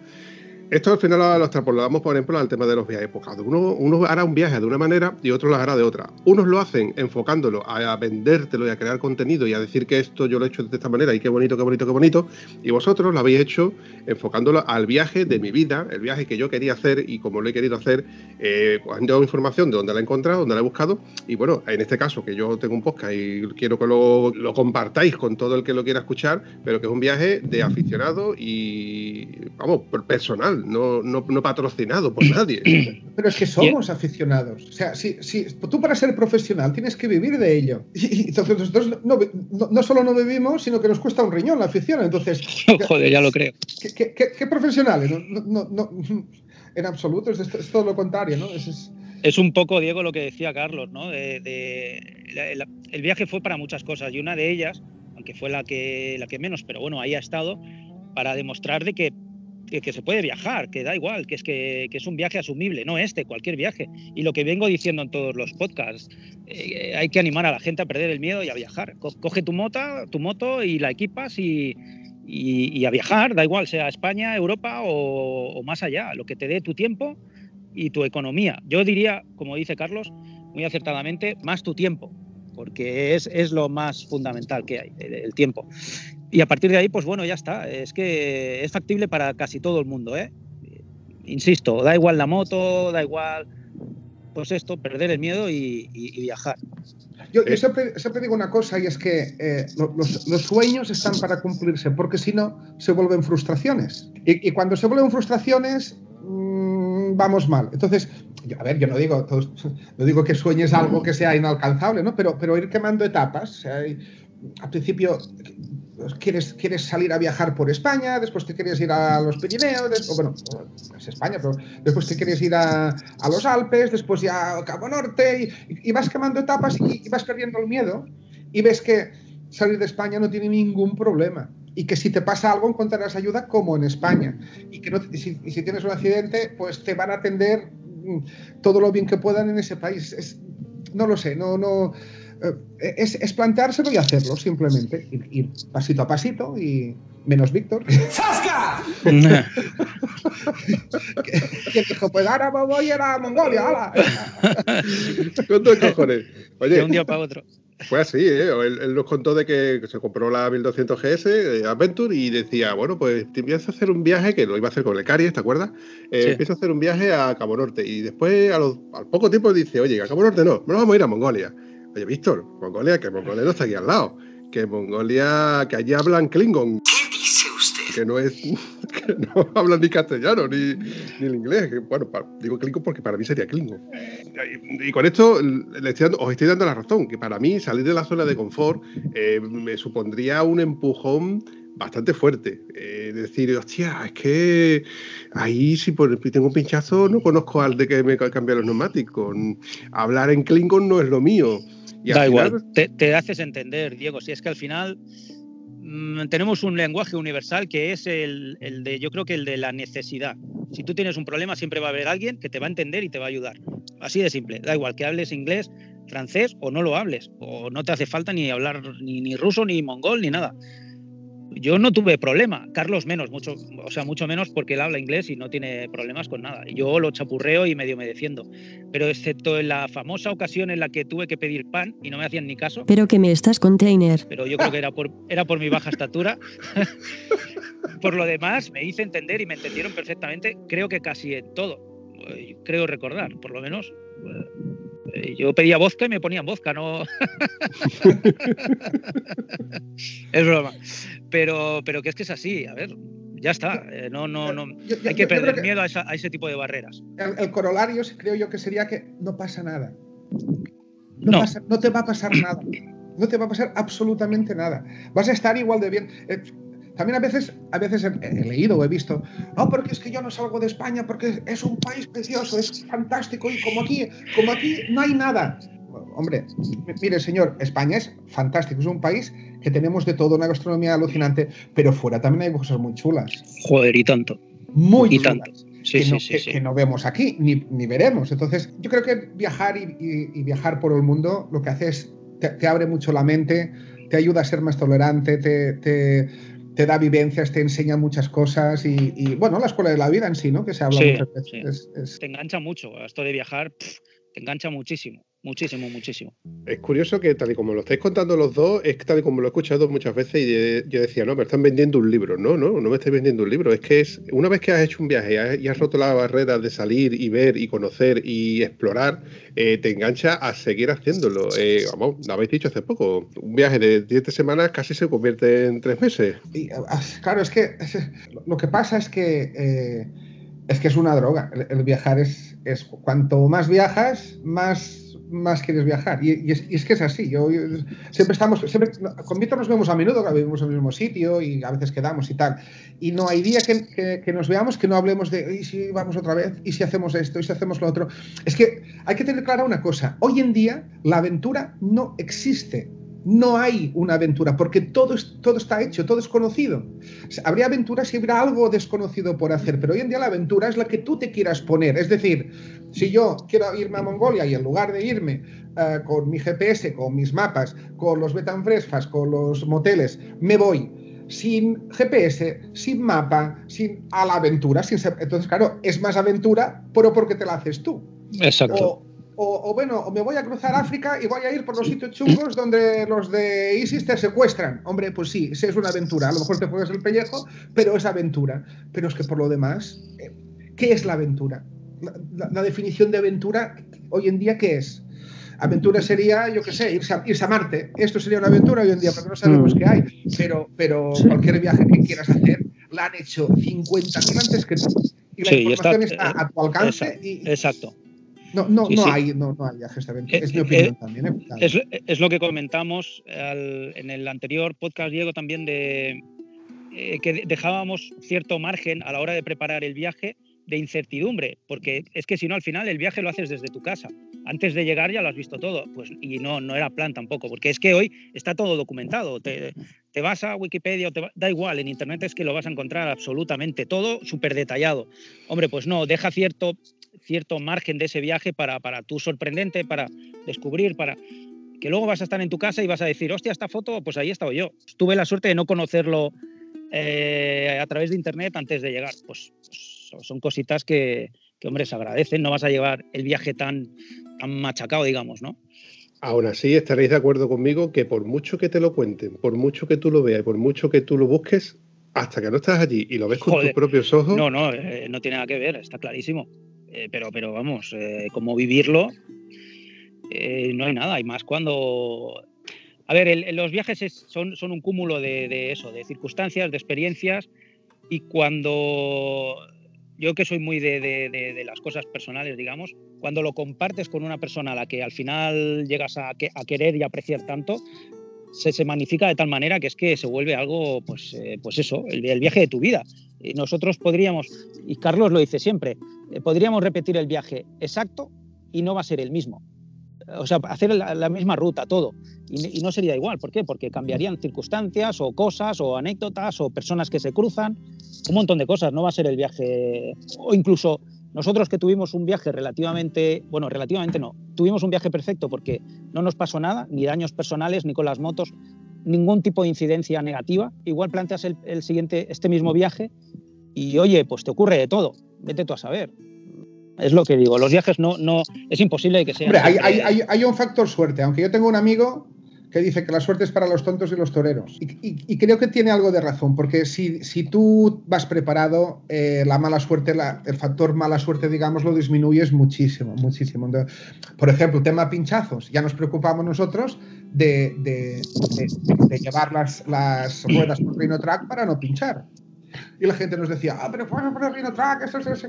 Esto al final lo extrapolamos, por ejemplo, al tema de los viajes. Pues uno, hará un viaje de una manera y otro lo hará de otra. Unos lo hacen enfocándolo a, a vendértelo y a crear contenido y a decir que esto yo lo he hecho de esta manera y qué bonito, qué bonito, qué bonito. Y vosotros lo habéis hecho enfocándolo al viaje de mi vida, el viaje que yo quería hacer y como lo he querido hacer, eh, han dado información de dónde la he encontrado, dónde la he buscado. Y bueno, en este caso, que yo tengo un podcast y quiero que lo, lo compartáis con todo el que lo quiera escuchar, pero que es un viaje de aficionado y, vamos, personal, no, no, no patrocinado por nadie. Pero es que somos aficionados. O sea, si, si, tú para ser profesional tienes que vivir de ello. Y, y entonces nosotros no, no, no solo no vivimos, sino que nos cuesta un riñón la afición. Entonces, Joder, ya lo creo. ¿qué, qué, qué- qué profesionales? No, no, no, no, en absoluto, es, es todo lo contrario, ¿no? Es- es- Es un poco, Diego, lo que decía Carlos, ¿no? De, de- la- la- el viaje fue para muchas cosas y una de ellas, aunque fue la que, la que menos, pero bueno, ahí ha estado para demostrar de que, que, se puede viajar, que da igual, que es, que, es un viaje asumible, no este, cualquier viaje. Y lo que vengo diciendo en todos los podcasts, eh, hay que animar a la gente a perder el miedo y a viajar. Co- Coge tu moto, tu moto y la equipas y, y, a viajar, da igual, sea España, Europa o, más allá, lo que te dé tu tiempo y tu economía. Yo diría, como dice Carlos, muy acertadamente, más tu tiempo, porque es, es lo más fundamental que hay, el tiempo. Y a partir de ahí, pues bueno, ya está. Es que es factible para casi todo el mundo, ¿eh? Insisto, da igual la moto, da igual, pues esto, perder el miedo y, y- y viajar. Yo, yo Eh. siempre, siempre digo una cosa y es que eh, lo- los, los sueños están para cumplirse, porque si no, se vuelven frustraciones. Y, y cuando se vuelven frustraciones, mm, vamos mal. Entonces, yo- a ver, yo no digo, todos- no digo que sueñes algo que sea inalcanzable, ¿no? Pero, pero ir quemando etapas. o sea, y al principio quieres, quieres salir a viajar por España, después te quieres ir a los Pirineos, o bueno, es España, pero después te quieres ir a, a los Alpes, después ya a Cabo Norte, y, y vas quemando etapas y, y vas perdiendo el miedo, y ves que salir de España no tiene ningún problema. Y que si te pasa algo encontrarás ayuda como en España. Y que no, y si, si tienes un accidente, pues te van a atender mm, todo lo bien que puedan en ese país. Es- no lo sé, no, no. Eh, Es, es planteárselo y hacerlo, simplemente. Ir, ir pasito a pasito y menos Víctor. que dijo, pues ahora me voy a ir a Mongolia, hala. ¿Cuántos cojones? de Oye, un día para otro. fue así, ¿eh? Él, él nos contó de que se compró la 1200 GS eh, Adventure y decía, bueno, pues te empiezas a hacer un viaje, que lo iba a hacer con el Caries, ¿te acuerdas? Eh, Sí. Empieza a hacer un viaje a Cabo Norte y después a los- al poco tiempo dice, oye, a Cabo Norte no, nos vamos a ir a Mongolia. Oye, Víctor, Mongolia, que Mongolia no está aquí al lado, que Mongolia, que allí hablan Klingon. ¿Qué dice usted? que no es que no hablan ni castellano ni, ni el inglés que, bueno digo Klingon porque para mí sería Klingon y, y con esto le estoy dando, os estoy dando la razón que para mí salir de la zona de confort eh, me supondría un empujón bastante fuerte. Eh, decir, hostia, es que ahí si por, tengo un pinchazo no conozco al de que me cambia los neumáticos. Hablar en Klingon no es lo mío. da igual, te, haces entender, Diego. Si es que al final mm, tenemos un lenguaje universal que es el, el, de, yo creo que el de la necesidad. Si tú tienes un problema, siempre va a haber alguien que te va a entender y te va a ayudar. Así de simple. Da igual que hables inglés, francés o no lo hables. O no te hace falta ni hablar ni, ni ruso, ni mongol, ni nada yo no tuve problema, Carlos menos, mucho, o sea, mucho menos porque él habla inglés y no tiene problemas con nada. Yo lo chapurreo y medio me defiendo. Pero excepto en la famosa ocasión en la que tuve que pedir pan y no me hacían ni caso. Pero que me estás container. Pero yo creo que era por, era por mi baja estatura. por lo demás, me hice entender y me entendieron perfectamente, creo que casi en todo. Eh, creo recordar, por lo menos. Eh, yo pedía vodka y me ponían vodka, no. es broma. Pero, pero que es que es así, a ver, ya está. Eh, no, no, no. hay que perder miedo a, ese tipo de barreras. El, corolario creo yo que sería que no pasa nada. No, no. te va a pasar nada. No te va a pasar absolutamente nada. Vas a estar igual de bien. También a veces, a veces he, leído o he visto, oh, porque es que yo no salgo de España porque es un país precioso, es fantástico y como aquí, como aquí no hay nada. Hombre, mire señor, España es fantástico, es un país que tenemos de todo, una gastronomía alucinante, pero fuera también hay cosas muy chulas. Joder, y tanto. Muy y chulas. Tanto. Sí, que, no, sí, que, no, vemos aquí ni, ni, veremos. Entonces, yo creo que viajar y, y, viajar por el mundo lo que hace es te, te, abre mucho la mente, te ayuda a ser más tolerante, te, te te da vivencias, te enseña muchas cosas y, bueno, la escuela de la vida en sí, ¿no? Que se habla muchas veces. Te engancha mucho, esto de viajar, te engancha muchísimo. Muchísimo, muchísimo. Es curioso que tal y como lo estáis contando los dos, es tal y como lo he escuchado muchas veces y yo decía, no, me están vendiendo un libro. No, no, no me estáis vendiendo un libro. Es que es una vez que has hecho un viaje y has, roto la barrera de salir y ver y conocer y explorar, eh, te engancha a seguir haciéndolo. Eh, vamos, lo habéis dicho hace poco, un viaje de 10 semanas casi se convierte en tres meses. Ah, claro, es que lo que pasa es que... Eh, es que es una droga. El, viajar es, es cuanto más viajas, más más quieres viajar. Y, es, que es así. Yo, siempre estamos, siempre, con Víctor nos vemos a menudo, que vivimos en el mismo sitio y a veces quedamos y tal. Y no hay día que, que, nos veamos que no hablemos de, ¿y si vamos otra vez? ¿Y si hacemos esto? ¿Y si hacemos lo otro? Es que hay que tener clara una cosa. Hoy en día la aventura no existe no hay una aventura, porque todo, es, todo está hecho, todo es conocido. Habría aventuras si hubiera algo desconocido por hacer, pero hoy en día la aventura es la que tú te quieras poner. Es decir, si yo quiero irme a Mongolia y en lugar de irme eh, con mi GPS, con mis mapas, con los betanfresfas, con los moteles, me voy sin GPS, sin mapa, sin a la aventura, sin entonces claro, es más aventura, pero porque te la haces tú. Exacto. O, bueno, o me voy a cruzar África y voy a ir por los sitios chungos donde los de ISIS te secuestran. Hombre, pues sí, es una aventura. A lo mejor te juegas el pellejo, pero es aventura. Pero es que por lo demás, eh, ¿qué es la aventura? La, definición de aventura hoy en día, ¿qué es? Aventura sería, yo qué sé, irse a, Marte. Esto sería una aventura hoy en día, porque no sabemos mm. qué hay. Pero, pero cualquier viaje que quieras hacer, la han hecho 50.000 antes que tú. Y la información está, a tu alcance. exacto. No, no, no, Hay, no, no hay eh, Es mi opinión eh, también. ¿eh? Es, lo que comentamos en el anterior podcast, Diego, también de que dejábamos cierto margen a la hora de preparar el viaje de incertidumbre, porque es que si no, al final el viaje lo haces desde tu casa. Antes de llegar ya lo has visto todo, pues y no, no era plan tampoco, porque es que hoy está todo documentado. Te, te vas a Wikipedia te da igual, en Internet es que lo vas a encontrar absolutamente todo súper detallado. Hombre, pues no, deja cierto cierto margen de ese viaje para, para tú sorprendente, para descubrir, para que luego vas a estar en tu casa y vas a decir, hostia, esta foto, pues ahí he estado yo. Tuve la suerte de no conocerlo eh, a través de internet antes de llegar. Pues, pues, son cositas que, que, hombre, se agradecen. No vas a llevar el viaje tan, tan machacado, digamos, ¿no? Aún así, estaréis de acuerdo conmigo que por mucho que te lo cuenten, por mucho que tú lo veas y por mucho que tú lo busques, hasta que no estás allí y lo ves con tus propios ojos. No, no, eh, no tiene nada que ver, está clarísimo. Eh, pero, pero vamos, eh, como vivirlo, no hay nada. Y más cuando. A ver, los viajes son, un cúmulo de, eso, de circunstancias, de experiencias. Y cuando. Yo que soy muy de, las cosas personales, digamos, cuando lo compartes con una persona a la que al final llegas a, querer y apreciar tanto, se, se magnifica de tal manera que es que se vuelve algo, pues, eh, pues eso, el, el viaje de tu vida. Y nosotros podríamos, y Carlos lo dice siempre, eh, podríamos repetir el viaje exacto y no va a ser el mismo. O sea, hacer la, misma ruta, todo. Y, y no sería igual. ¿Por qué? Porque cambiarían circunstancias o cosas o anécdotas o personas que se cruzan. Un montón de cosas. No va a ser el viaje. O incluso nosotros que tuvimos un viaje relativamente, bueno, relativamente no, tuvimos un viaje perfecto porque no nos pasó nada, ni daños personales, ni con las motos, ningún tipo de incidencia negativa. Igual planteas el, el siguiente, este mismo viaje y oye, pues te ocurre de todo. Vete tú a saber. Es lo que digo, los viajes no, no, es imposible que sean. Hombre, hay, hay, hay, hay un factor suerte, aunque yo tengo un amigo que dice que la suerte es para los tontos y los toreros. Y, y, y creo que tiene algo de razón, porque si, si tú vas preparado, eh, la mala suerte, la, el factor mala suerte, digamos, lo disminuyes muchísimo, muchísimo. Entonces, por ejemplo, tema pinchazos, ya nos preocupamos nosotros de, de, de, de llevar las, las, ruedas por Rhinotrack para no pinchar y la gente nos decía, ah, pero puedes poner Rhinotrack, eso es eso,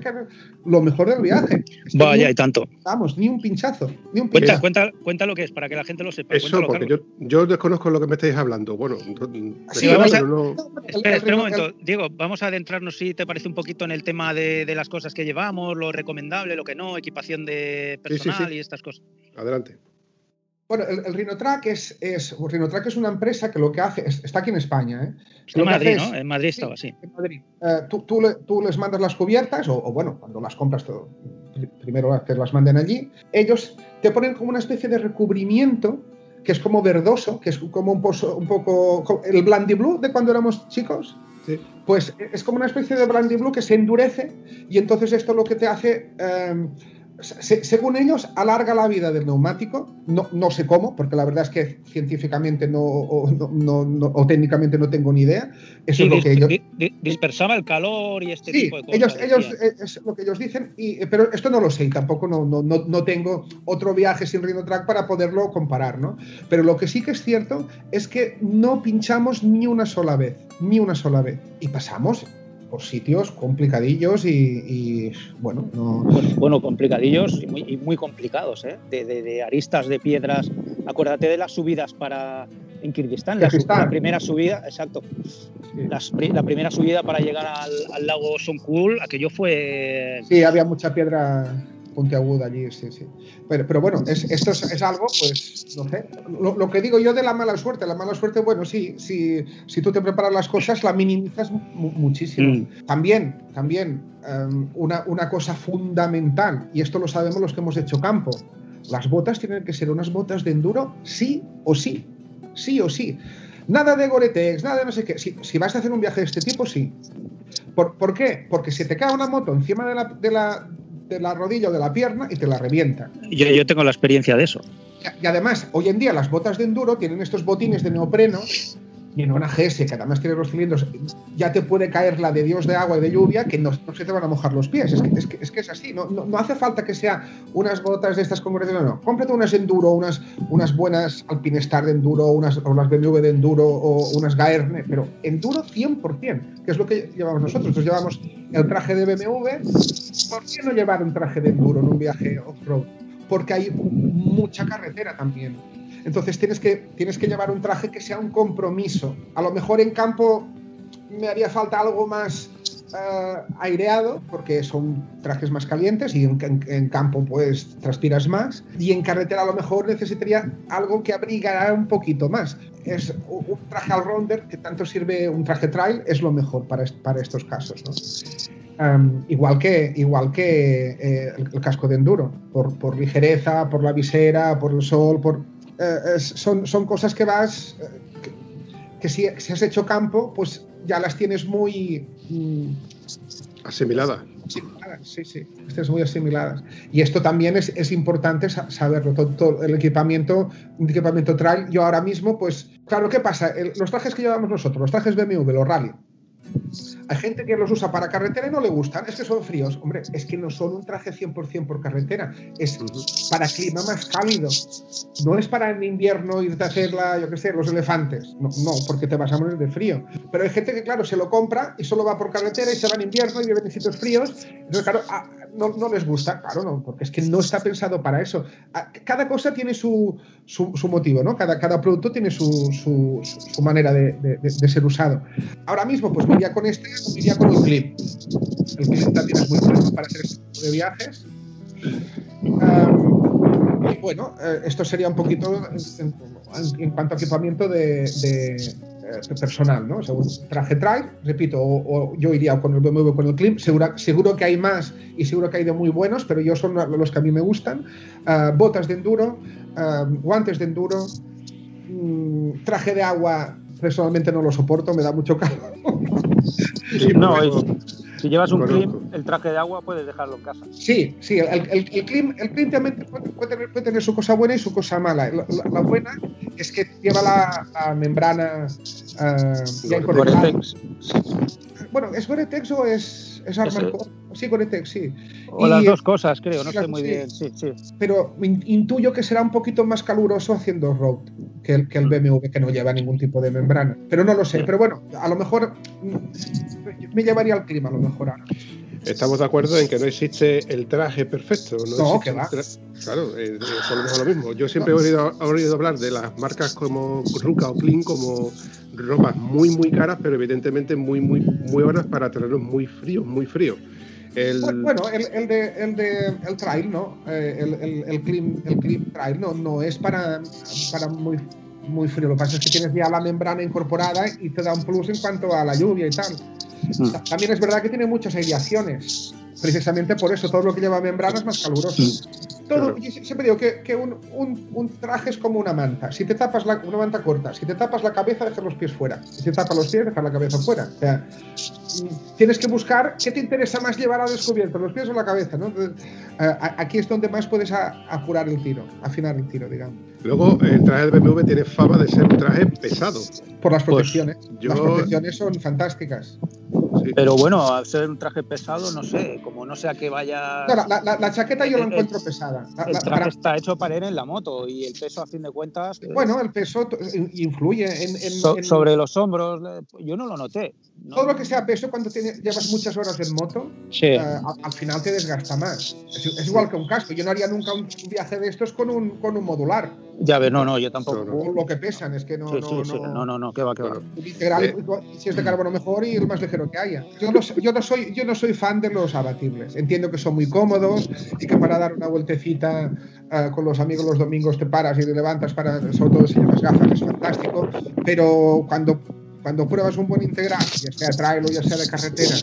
lo mejor del viaje. Este Vaya, y tanto. Vamos, ni un pinchazo, ni un pinchazo. Cuenta, cuenta, cuenta, lo que es, para que la gente lo sepa. Eso, Cuéntalo, porque yo, yo, desconozco lo que me estáis hablando. Bueno, sí, vamos a... no... espera, espera, un momento, Diego, vamos a adentrarnos, si te parece, un poquito en el tema de, de las cosas que llevamos, lo recomendable, lo que no, equipación de personal sí, sí, y estas cosas. Adelante. Bueno, el, el Rhinotrack es, es, Rhinotrack es una empresa que lo que hace, es, está aquí en España, ¿eh? en Madrid, es, ¿no? En Madrid estaba, sí. En Madrid. Eh, tú, tú, le, tú, les mandas las cubiertas, o, o, bueno, cuando las compras, todo, primero que las manden allí, ellos te ponen como una especie de recubrimiento que es como verdoso, que es como un, pozo, un poco el Blandy Blue de cuando éramos chicos. Sí. Pues es como una especie de Blandy Blue que se endurece y entonces esto lo que te hace... Eh, se, según ellos, alarga la vida del neumático. No, no, sé cómo, porque la verdad es que científicamente no o, no, no, o técnicamente no tengo ni idea. Eso sí, es lo que ellos. Dispersaba el calor y este sí, tipo de cosas. Ellos, ellos, es lo que ellos dicen, y, pero esto no lo sé y tampoco no, no, no, tengo otro viaje sin Rhinotrack para poderlo comparar, ¿no? Pero lo que sí que es cierto es que no pinchamos ni una sola vez, ni una sola vez. Y pasamos por sitios complicadillos y, y bueno, no... bueno, bueno, complicadillos y muy, y muy complicados, ¿eh? De, de, de, aristas de piedras. Acuérdate de las subidas para en Kirguistán, la, la, primera subida, exacto. Sí. Las, la primera subida para llegar al, al lago Songkul, aquello fue. Sí, había mucha piedra puntiaguda allí, sí, sí. Pero, pero bueno, es, esto es, es, algo, pues, no sé. Lo, lo, que digo yo de la mala suerte, la mala suerte, bueno, sí, sí si tú te preparas las cosas, la minimizas muchísimo. Mm. También, también, um, una, una cosa fundamental, y esto lo sabemos los que hemos hecho campo, las botas tienen que ser unas botas de enduro, sí o sí, sí o sí. Nada de Goretex, nada de no sé qué. Si, si vas a hacer un viaje de este tipo, sí. ¿Por, ¿Por, qué? Porque si te cae una moto encima de la, de la, de la rodilla o de la pierna y te la revienta. Yo, yo tengo la experiencia de eso. Y, y, además, hoy en día las botas de enduro tienen estos botines de neopreno y en una GS que además tiene los cilindros, ya te puede caer la de Dios de agua y de lluvia que no, no se te van a mojar los pies. Es que es, que, es, así. No, no, no, hace falta que sea unas botas de estas congregaciones, no. Cómprate unas enduro, unas, unas buenas Alpinestar de enduro, unas, o unas BMW de enduro o unas Gaerne, pero enduro 100%, que es lo que llevamos nosotros. Nosotros llevamos el traje de BMW. ¿Por qué no llevar un traje de enduro en un viaje off-road? Porque hay mucha carretera también entonces tienes que, tienes que llevar un traje que sea un compromiso. A lo mejor en campo me haría falta algo más uh, aireado, porque son trajes más calientes y en, campo pues transpiras más. Y en carretera a lo mejor necesitaría algo que abrigara un poquito más. Es un traje all-rounder que tanto sirve, un traje trail, es lo mejor para, para estos casos. ¿no? Um, igual que, igual que eh, el, el, casco de enduro, por, por ligereza, por la visera, por el sol, por, eh, son, son, cosas que vas, eh, que, que si, si, has hecho campo, pues ya las tienes muy... Mm, asimiladas. Asimiladas, sí, sí, estás muy asimiladas. Y esto también es, es importante saberlo, todo, todo, el equipamiento, un equipamiento trail, yo ahora mismo, pues, claro, ¿qué pasa? El, los trajes que llevamos nosotros, los trajes BMW, los rally, hay gente que los usa para carretera y no le gustan, es que son fríos. Hombre, es que no son un traje 100% por carretera, es para clima más cálido. No es para en invierno irte a hacer la, yo qué sé, los elefantes. No, no, porque te vas a morir de frío. Pero hay gente que, claro, se lo compra y solo va por carretera y se va en invierno y vive en sitios fríos. Entonces, claro, no, no les gusta, claro, no, porque es que no está pensado para eso. A- Cada cosa tiene su, su, motivo, ¿no? Cada, cada producto tiene su, su, su- manera de, de- ser usado. Ahora mismo, pues me iría con este, me iría con el clip. El clip también es muy bueno para hacer este tipo de viajes. Um, y bueno, eh, esto sería un poquito en, en- cuanto a equipamiento de, personal, ¿no? Traje trail, repito, o, o yo iría con el BMW con el Clip, seguro que hay más y seguro que hay de muy buenos, pero yo son los que a mí me gustan. Ah, botas de enduro, ah, guantes de enduro, mm, traje de agua, personalmente no lo soporto, me da mucho calor. Sí, no, es- si llevas un clip, el traje de agua puedes dejarlo en casa. Sí, sí, el, el, el Klim, el Klim también puede, puede tener, puede tener su cosa buena y su cosa mala. La, la- la buena es que lleva la, la membrana ah, ya incorporada. Gore-Tex. Bueno, ¿es Gore-Tex o es, es Armor Core? Sí, Gore-Tex, sí. O Y- las dos cosas, creo, no sí, sé muy sí. bien. Sí, sí. Pero in- intuyo que será un poquito más caluroso haciendo road que el, que el BMW, que no lleva ningún tipo de membrana. Pero no lo sé. Pero bueno, a lo mejor mm, me llevaría al clima, a lo mejor ahora. Estamos de acuerdo en que no existe el traje perfecto. No, No, existe que va. Claro, eh, es lo mismo, lo mismo. Yo siempre he oído, he oído hablar de las marcas como Ruka o Kling como ropas muy, muy caras, pero evidentemente muy, muy, muy buenas para terrenos muy fríos, muy fríos. El, Bueno, el, el de, el de el trail, ¿no? Eh, el, el, el, clean, el clean trail no, no es para, para muy, muy frío. Lo que pasa es que tienes ya la membrana incorporada y te da un plus en cuanto a la lluvia y tal. Mm. Ta- También es verdad que tiene muchas aireaciones. Precisamente por eso, todo lo que lleva membrana es más caluroso. Todo, Claro. yo sie- siempre digo que, que un, un- un traje es como una manta. Si te tapas la, una manta corta, si te tapas la cabeza, dejas los pies fuera. Si te tapas los pies, dejas la cabeza fuera. O sea, tienes que buscar qué te interesa más llevar a descubierto, los pies o la cabeza. ¿no? Entonces, eh, a- aquí es donde más puedes a- apurar el tiro, afinar el tiro, digamos. Luego, el traje del BMW tiene fama de ser un traje pesado. Por las Pues, protecciones. yo- Las protecciones son fantásticas. Sí. Pero bueno, al ser un traje pesado, no sé, como no sea que vaya. No, la, la- la chaqueta yo la encuentro pesada. La- El la- traje para- está hecho para ir en la moto y el peso, a fin de cuentas, eh, bueno, el peso in- influye en, en- so- en- sobre los hombros, eh, yo no lo noté. ¿No? todo lo que sea peso cuando tienes- llevas muchas horas en moto, Sí. eh, al, al final te desgasta más. Es, es igual que un casco. Yo no haría nunca un, viaje de estos con un, con un modular. Ya ves, no, no, yo tampoco. Lo que pesan, es que no. Sí, no, sí, no- No, no, no, que va, que va. Integral, Eh. si es de carbono mejor y el más ligero que haya. Yo no, yo no soy, yo no soy fan de los abatibles. Entiendo que son muy cómodos y que para dar una vueltecita eh, con los amigos los domingos te paras y te levantas para, sobre todo si llevas gafas, es fantástico. Pero cuando, cuando pruebas un buen integral, ya sea trail o ya sea de carretera,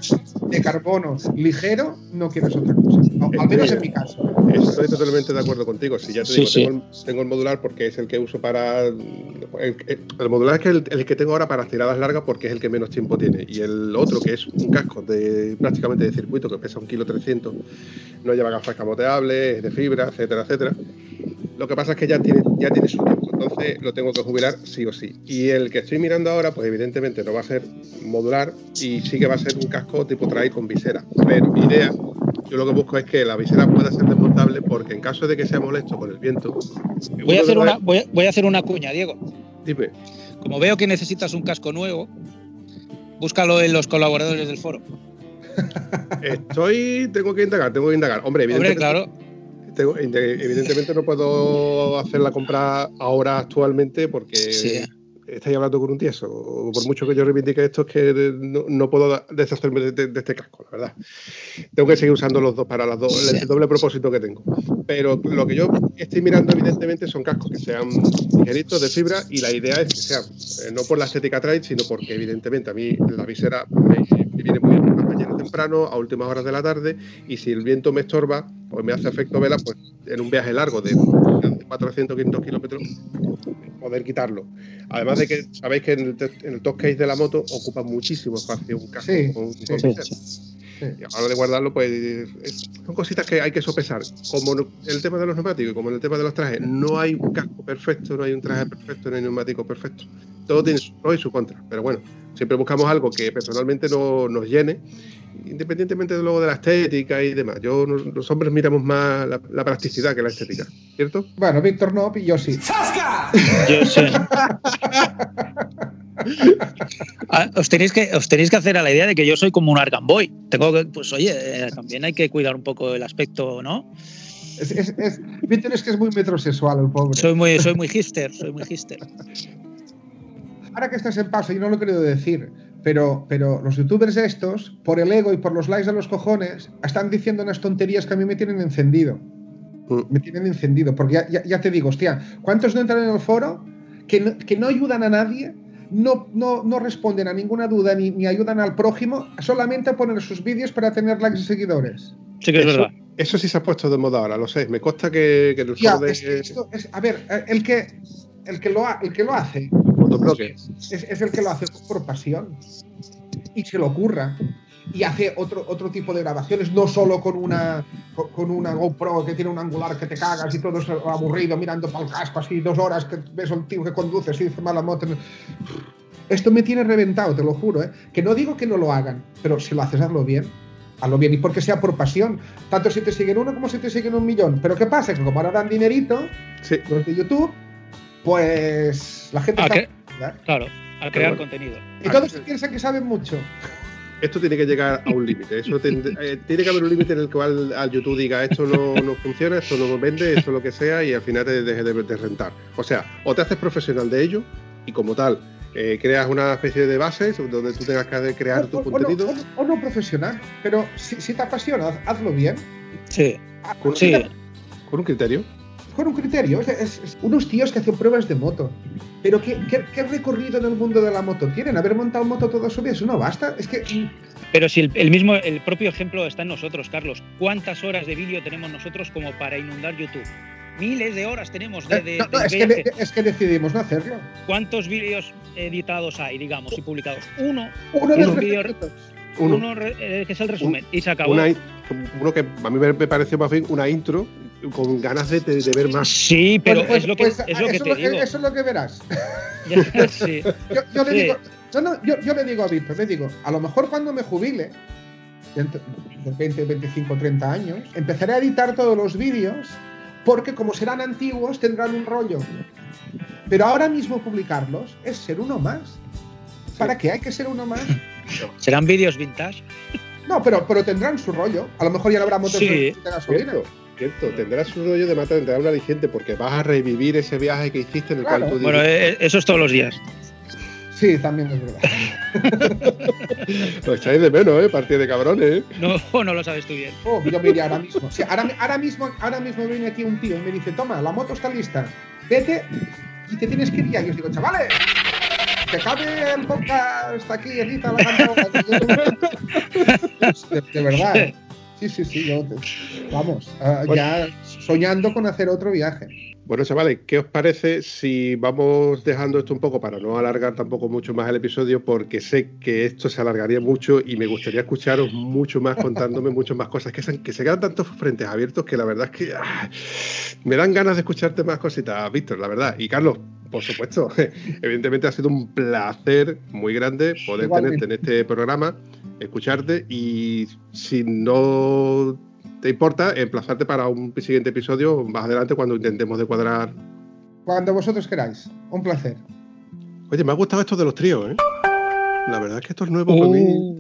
de carbono ligero, no quieres otra cosa. Al menos en mi caso. Estoy totalmente de acuerdo contigo. Si ya te Sí, digo, sí. Tengo, el, tengo el modular porque es el que uso para. El, el- el modular es que el, el que tengo ahora para tiradas largas porque es el que menos tiempo tiene. Y el otro, que es un casco de prácticamente de circuito que pesa un kilo 300, no lleva gafas camoteables, es de fibra, etcétera, etcétera. Lo que pasa es que ya tiene, ya tiene su tiempo, entonces lo tengo que jubilar sí o sí. Y el que estoy mirando ahora, pues evidentemente no va a ser modular y sí que va a ser un casco tipo trail con visera. Pero mi idea, yo lo que busco es que la visera pueda ser desmontable porque en caso de que sea molesto con el viento. Voy a, hacer una, voy, a- voy a hacer una cuña, Diego. Dime, Como veo que necesitas un casco nuevo, búscalo en los colaboradores del foro. estoy, tengo que indagar, tengo que indagar. Hombre, Hombre, evidentemente, claro. Evidentemente no puedo hacer la compra ahora actualmente porque. Estáis hablando con un tieso. Por mucho que yo reivindique esto, es que no, no puedo deshacerme de, de- de este casco, la verdad. Tengo que seguir usando los dos para las dos, Sí. el doble propósito que tengo. Pero lo que yo estoy mirando, evidentemente, son cascos que sean ligeritos de fibra y la idea es que sean, eh, no por la estética trail, sino porque, evidentemente, a mí la visera me, me viene muy bien mañana temprano, a últimas horas de la tarde, y si el viento me estorba, pues me hace efecto vela, pues en un viaje largo de 400, 500 kilómetros, poder quitarlo. Además de que sabéis que en el, en el top case de la moto ocupa muchísimo espacio un casco Sí, con, sí, con Sí, visera. sí. Sí. Y a la hora de guardarlo, pues es- son cositas que hay que sopesar. Como no- el tema de los neumáticos y como en el tema de los trajes, no hay un casco perfecto, no hay un traje perfecto, no hay un neumático perfecto. Todo tiene su pro y su contra. Pero bueno, siempre buscamos algo que personalmente no, nos llene, independientemente de luego de la estética y demás. Yo, los hombres miramos más la, la practicidad que la estética, ¿cierto? Bueno, Víctor no, y yo sí. Yo sí. Ah, Os tenéis, que, os tenéis que hacer a la idea de que yo soy como un Argamboy. Tengo que, pues oye, eh, también hay que cuidar un poco el aspecto, ¿no? Es, es, es, Víctor es que es muy metrosexual el pobre. Soy muy, soy muy hipster, soy muy hipster. Ahora que estás en paso, y no lo he querido decir, pero, pero los youtubers estos, por el ego y por los likes de los cojones, están diciendo unas tonterías que a mí me tienen encendido. Me tienen encendido, porque ya, ya, ya te digo, hostia, ¿cuántos no entran en el foro que no, que no ayudan a nadie? No, no, no, responden a ninguna duda ni, ni, ayudan al prójimo, solamente a poner sus vídeos para tener likes y seguidores. Sí que es eso, verdad. Eso sí se ha puesto de moda ahora, lo sé. Me consta que, que el ya, foro de... es, esto es, a ver, el que, el que, lo, ha, el que lo hace Motobloque. es, es el que lo hace por pasión y se lo ocurra y hace otro, otro tipo de grabaciones, no solo con una, con, con una GoPro que tiene un angular que te cagas y todo es aburrido mirando para el casco así dos horas que ves a un tío que conduce así dice mala moto. Esto me tiene reventado, te lo juro, ¿eh? que no digo que no lo hagan, pero si lo haces hazlo bien. Hazlo bien y porque sea por pasión. Tanto si te siguen uno como si te siguen un millón. Pero ¿qué pasa? Que como ahora dan dinerito, sí. los de YouTube, pues la gente... ¿A está... Claro, a crear contenido. Y todos piensan que saben mucho esto tiene que llegar a un límite. Eso eh, tiene que haber un límite en el cual al YouTube diga esto no, no, funciona, esto no vende, esto lo que sea, y al final te deje de, de, rentar. O sea, o te haces profesional de ello y como tal eh, creas una especie de base donde tú tengas que crear o, tu o, contenido. O no, o no, profesional, pero si, si, te apasiona, hazlo bien. Sí. Con, sí. con un criterio con un criterio. Es, es, es, unos tíos que hacen pruebas de moto. Pero ¿qué, ¿qué, ¿qué, recorrido en el mundo de la moto tienen? Haber montado moto toda su vida, eso no basta. Es que. Pero si el, el mismo, el propio ejemplo está en nosotros, Carlos. ¿Cuántas horas de vídeo tenemos nosotros como para inundar YouTube? Miles de horas tenemos de. de, no, no, de es, que de, es, que decidimos no hacerlo. ¿Cuántos vídeos editados hay, digamos, y publicados? Uno. Uno de los vídeos. Uno, uno eh, que es el resumen. Un, y se acabó. Una, uno que a mí me pareció más bien una intro con ganas de, de, ver más. Sí, pero pues, es lo que, pues, es lo que eso te lo, digo. Eso es lo que verás. Sí. yo, yo, le sí. digo, yo, no, yo, yo, le digo a Víctor, le digo, a lo mejor cuando me jubile, de 20, 25, 30 años, empezaré a editar todos los vídeos porque como serán antiguos tendrán un rollo. Pero ahora mismo publicarlos es ser uno más. ¿Para qué hay que ser uno más? ¿Serán vídeos vintage? No, pero, pero tendrán su rollo. A lo mejor ya no habrá motos sí. de gasolina. Cierto, cierto. Tendrás su rollo de matar, tendrás un aliciente porque vas a revivir ese viaje que hiciste en el Claro. cual tú Bueno, eh, eso es todos los días. Sí, también es verdad. Lo echáis de menos, ¿eh? Partida de cabrones, ¿eh? No, no lo sabes tú bien. Oh, yo me iría ahora mismo. Ahora, ahora mismo. ahora mismo viene aquí un tío y me dice, toma, la moto está lista. Vete y te tienes que ir ya. Y os digo, chavales, que acabe el podcast aquí, edita la canta. de, de, verdad, ¿eh? Sí, sí, sí, yo, vamos, uh, ya soñando con hacer otro viaje. Bueno, chavales, ¿qué os parece si vamos dejando esto un poco para no alargar tampoco mucho más el episodio? Porque sé que esto se alargaría mucho y me gustaría escucharos mucho más contándome muchas más cosas. Que se, que se quedan tantos frentes abiertos que la verdad es que ah, me dan ganas de escucharte más cositas, Víctor, la verdad. Y Carlos, por supuesto, evidentemente ha sido un placer muy grande poder Igualmente. tenerte en este programa, escucharte y si no te importa emplazarte para un siguiente episodio más adelante cuando intentemos de cuadrar. Cuando vosotros queráis. Un placer. Oye, me ha gustado esto de los tríos, ¿eh? La verdad es que esto es nuevo uh. para mí.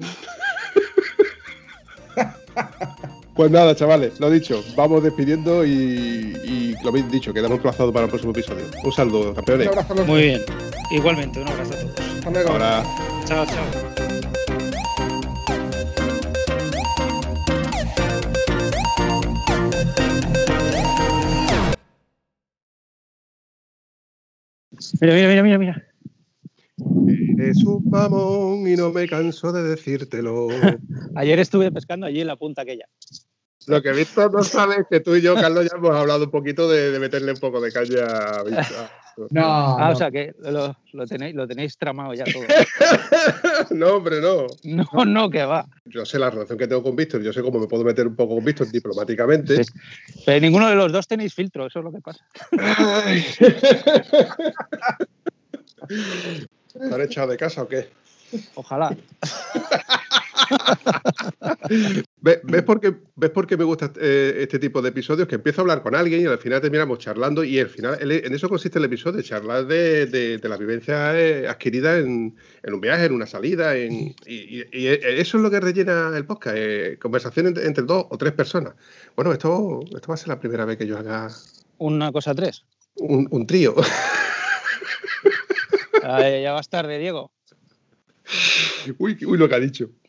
pues nada, chavales, lo dicho, vamos despidiendo y, y lo habéis dicho, quedamos emplazados para el próximo episodio. Un saludo, campeones. Un abrazo Muy bien. Igualmente, un abrazo a todos. Hasta luego. Ahora. Chao, chao. Mira, mira, mira, mira, mira. Eres un mamón y no me canso de decírtelo. Ayer estuve pescando allí en la punta aquella. Lo que Víctor no sabe es que tú y yo, Carlos, ya hemos hablado un poquito de, de meterle un poco de caña a Víctor. No, ah, no. o sea que lo, lo, tenéis, lo tenéis tramado ya todo. no, hombre, no. No, no, que va. Yo sé la relación que tengo con Víctor, yo sé cómo me puedo meter un poco con Víctor diplomáticamente. Sí. Pero ninguno de los dos tenéis filtro, eso es lo que pasa. ¿Te han echado de casa o qué? Ojalá. ¿Ves, ves por qué, ¿Ves por qué me gusta eh, este tipo de episodios? Que empiezo a hablar con alguien y al final terminamos charlando y al final en eso consiste el episodio, charlar de, de, de la vivencia eh, adquirida en, en un viaje, en una salida, en, y, y- y eso es lo que rellena el podcast, eh, conversación entre, entre dos o tres personas. Bueno, esto, esto va a ser la primera vez que yo haga Una cosa tres. un, un trío. Ya vas tarde, Diego. uy, uy, lo que ha dicho.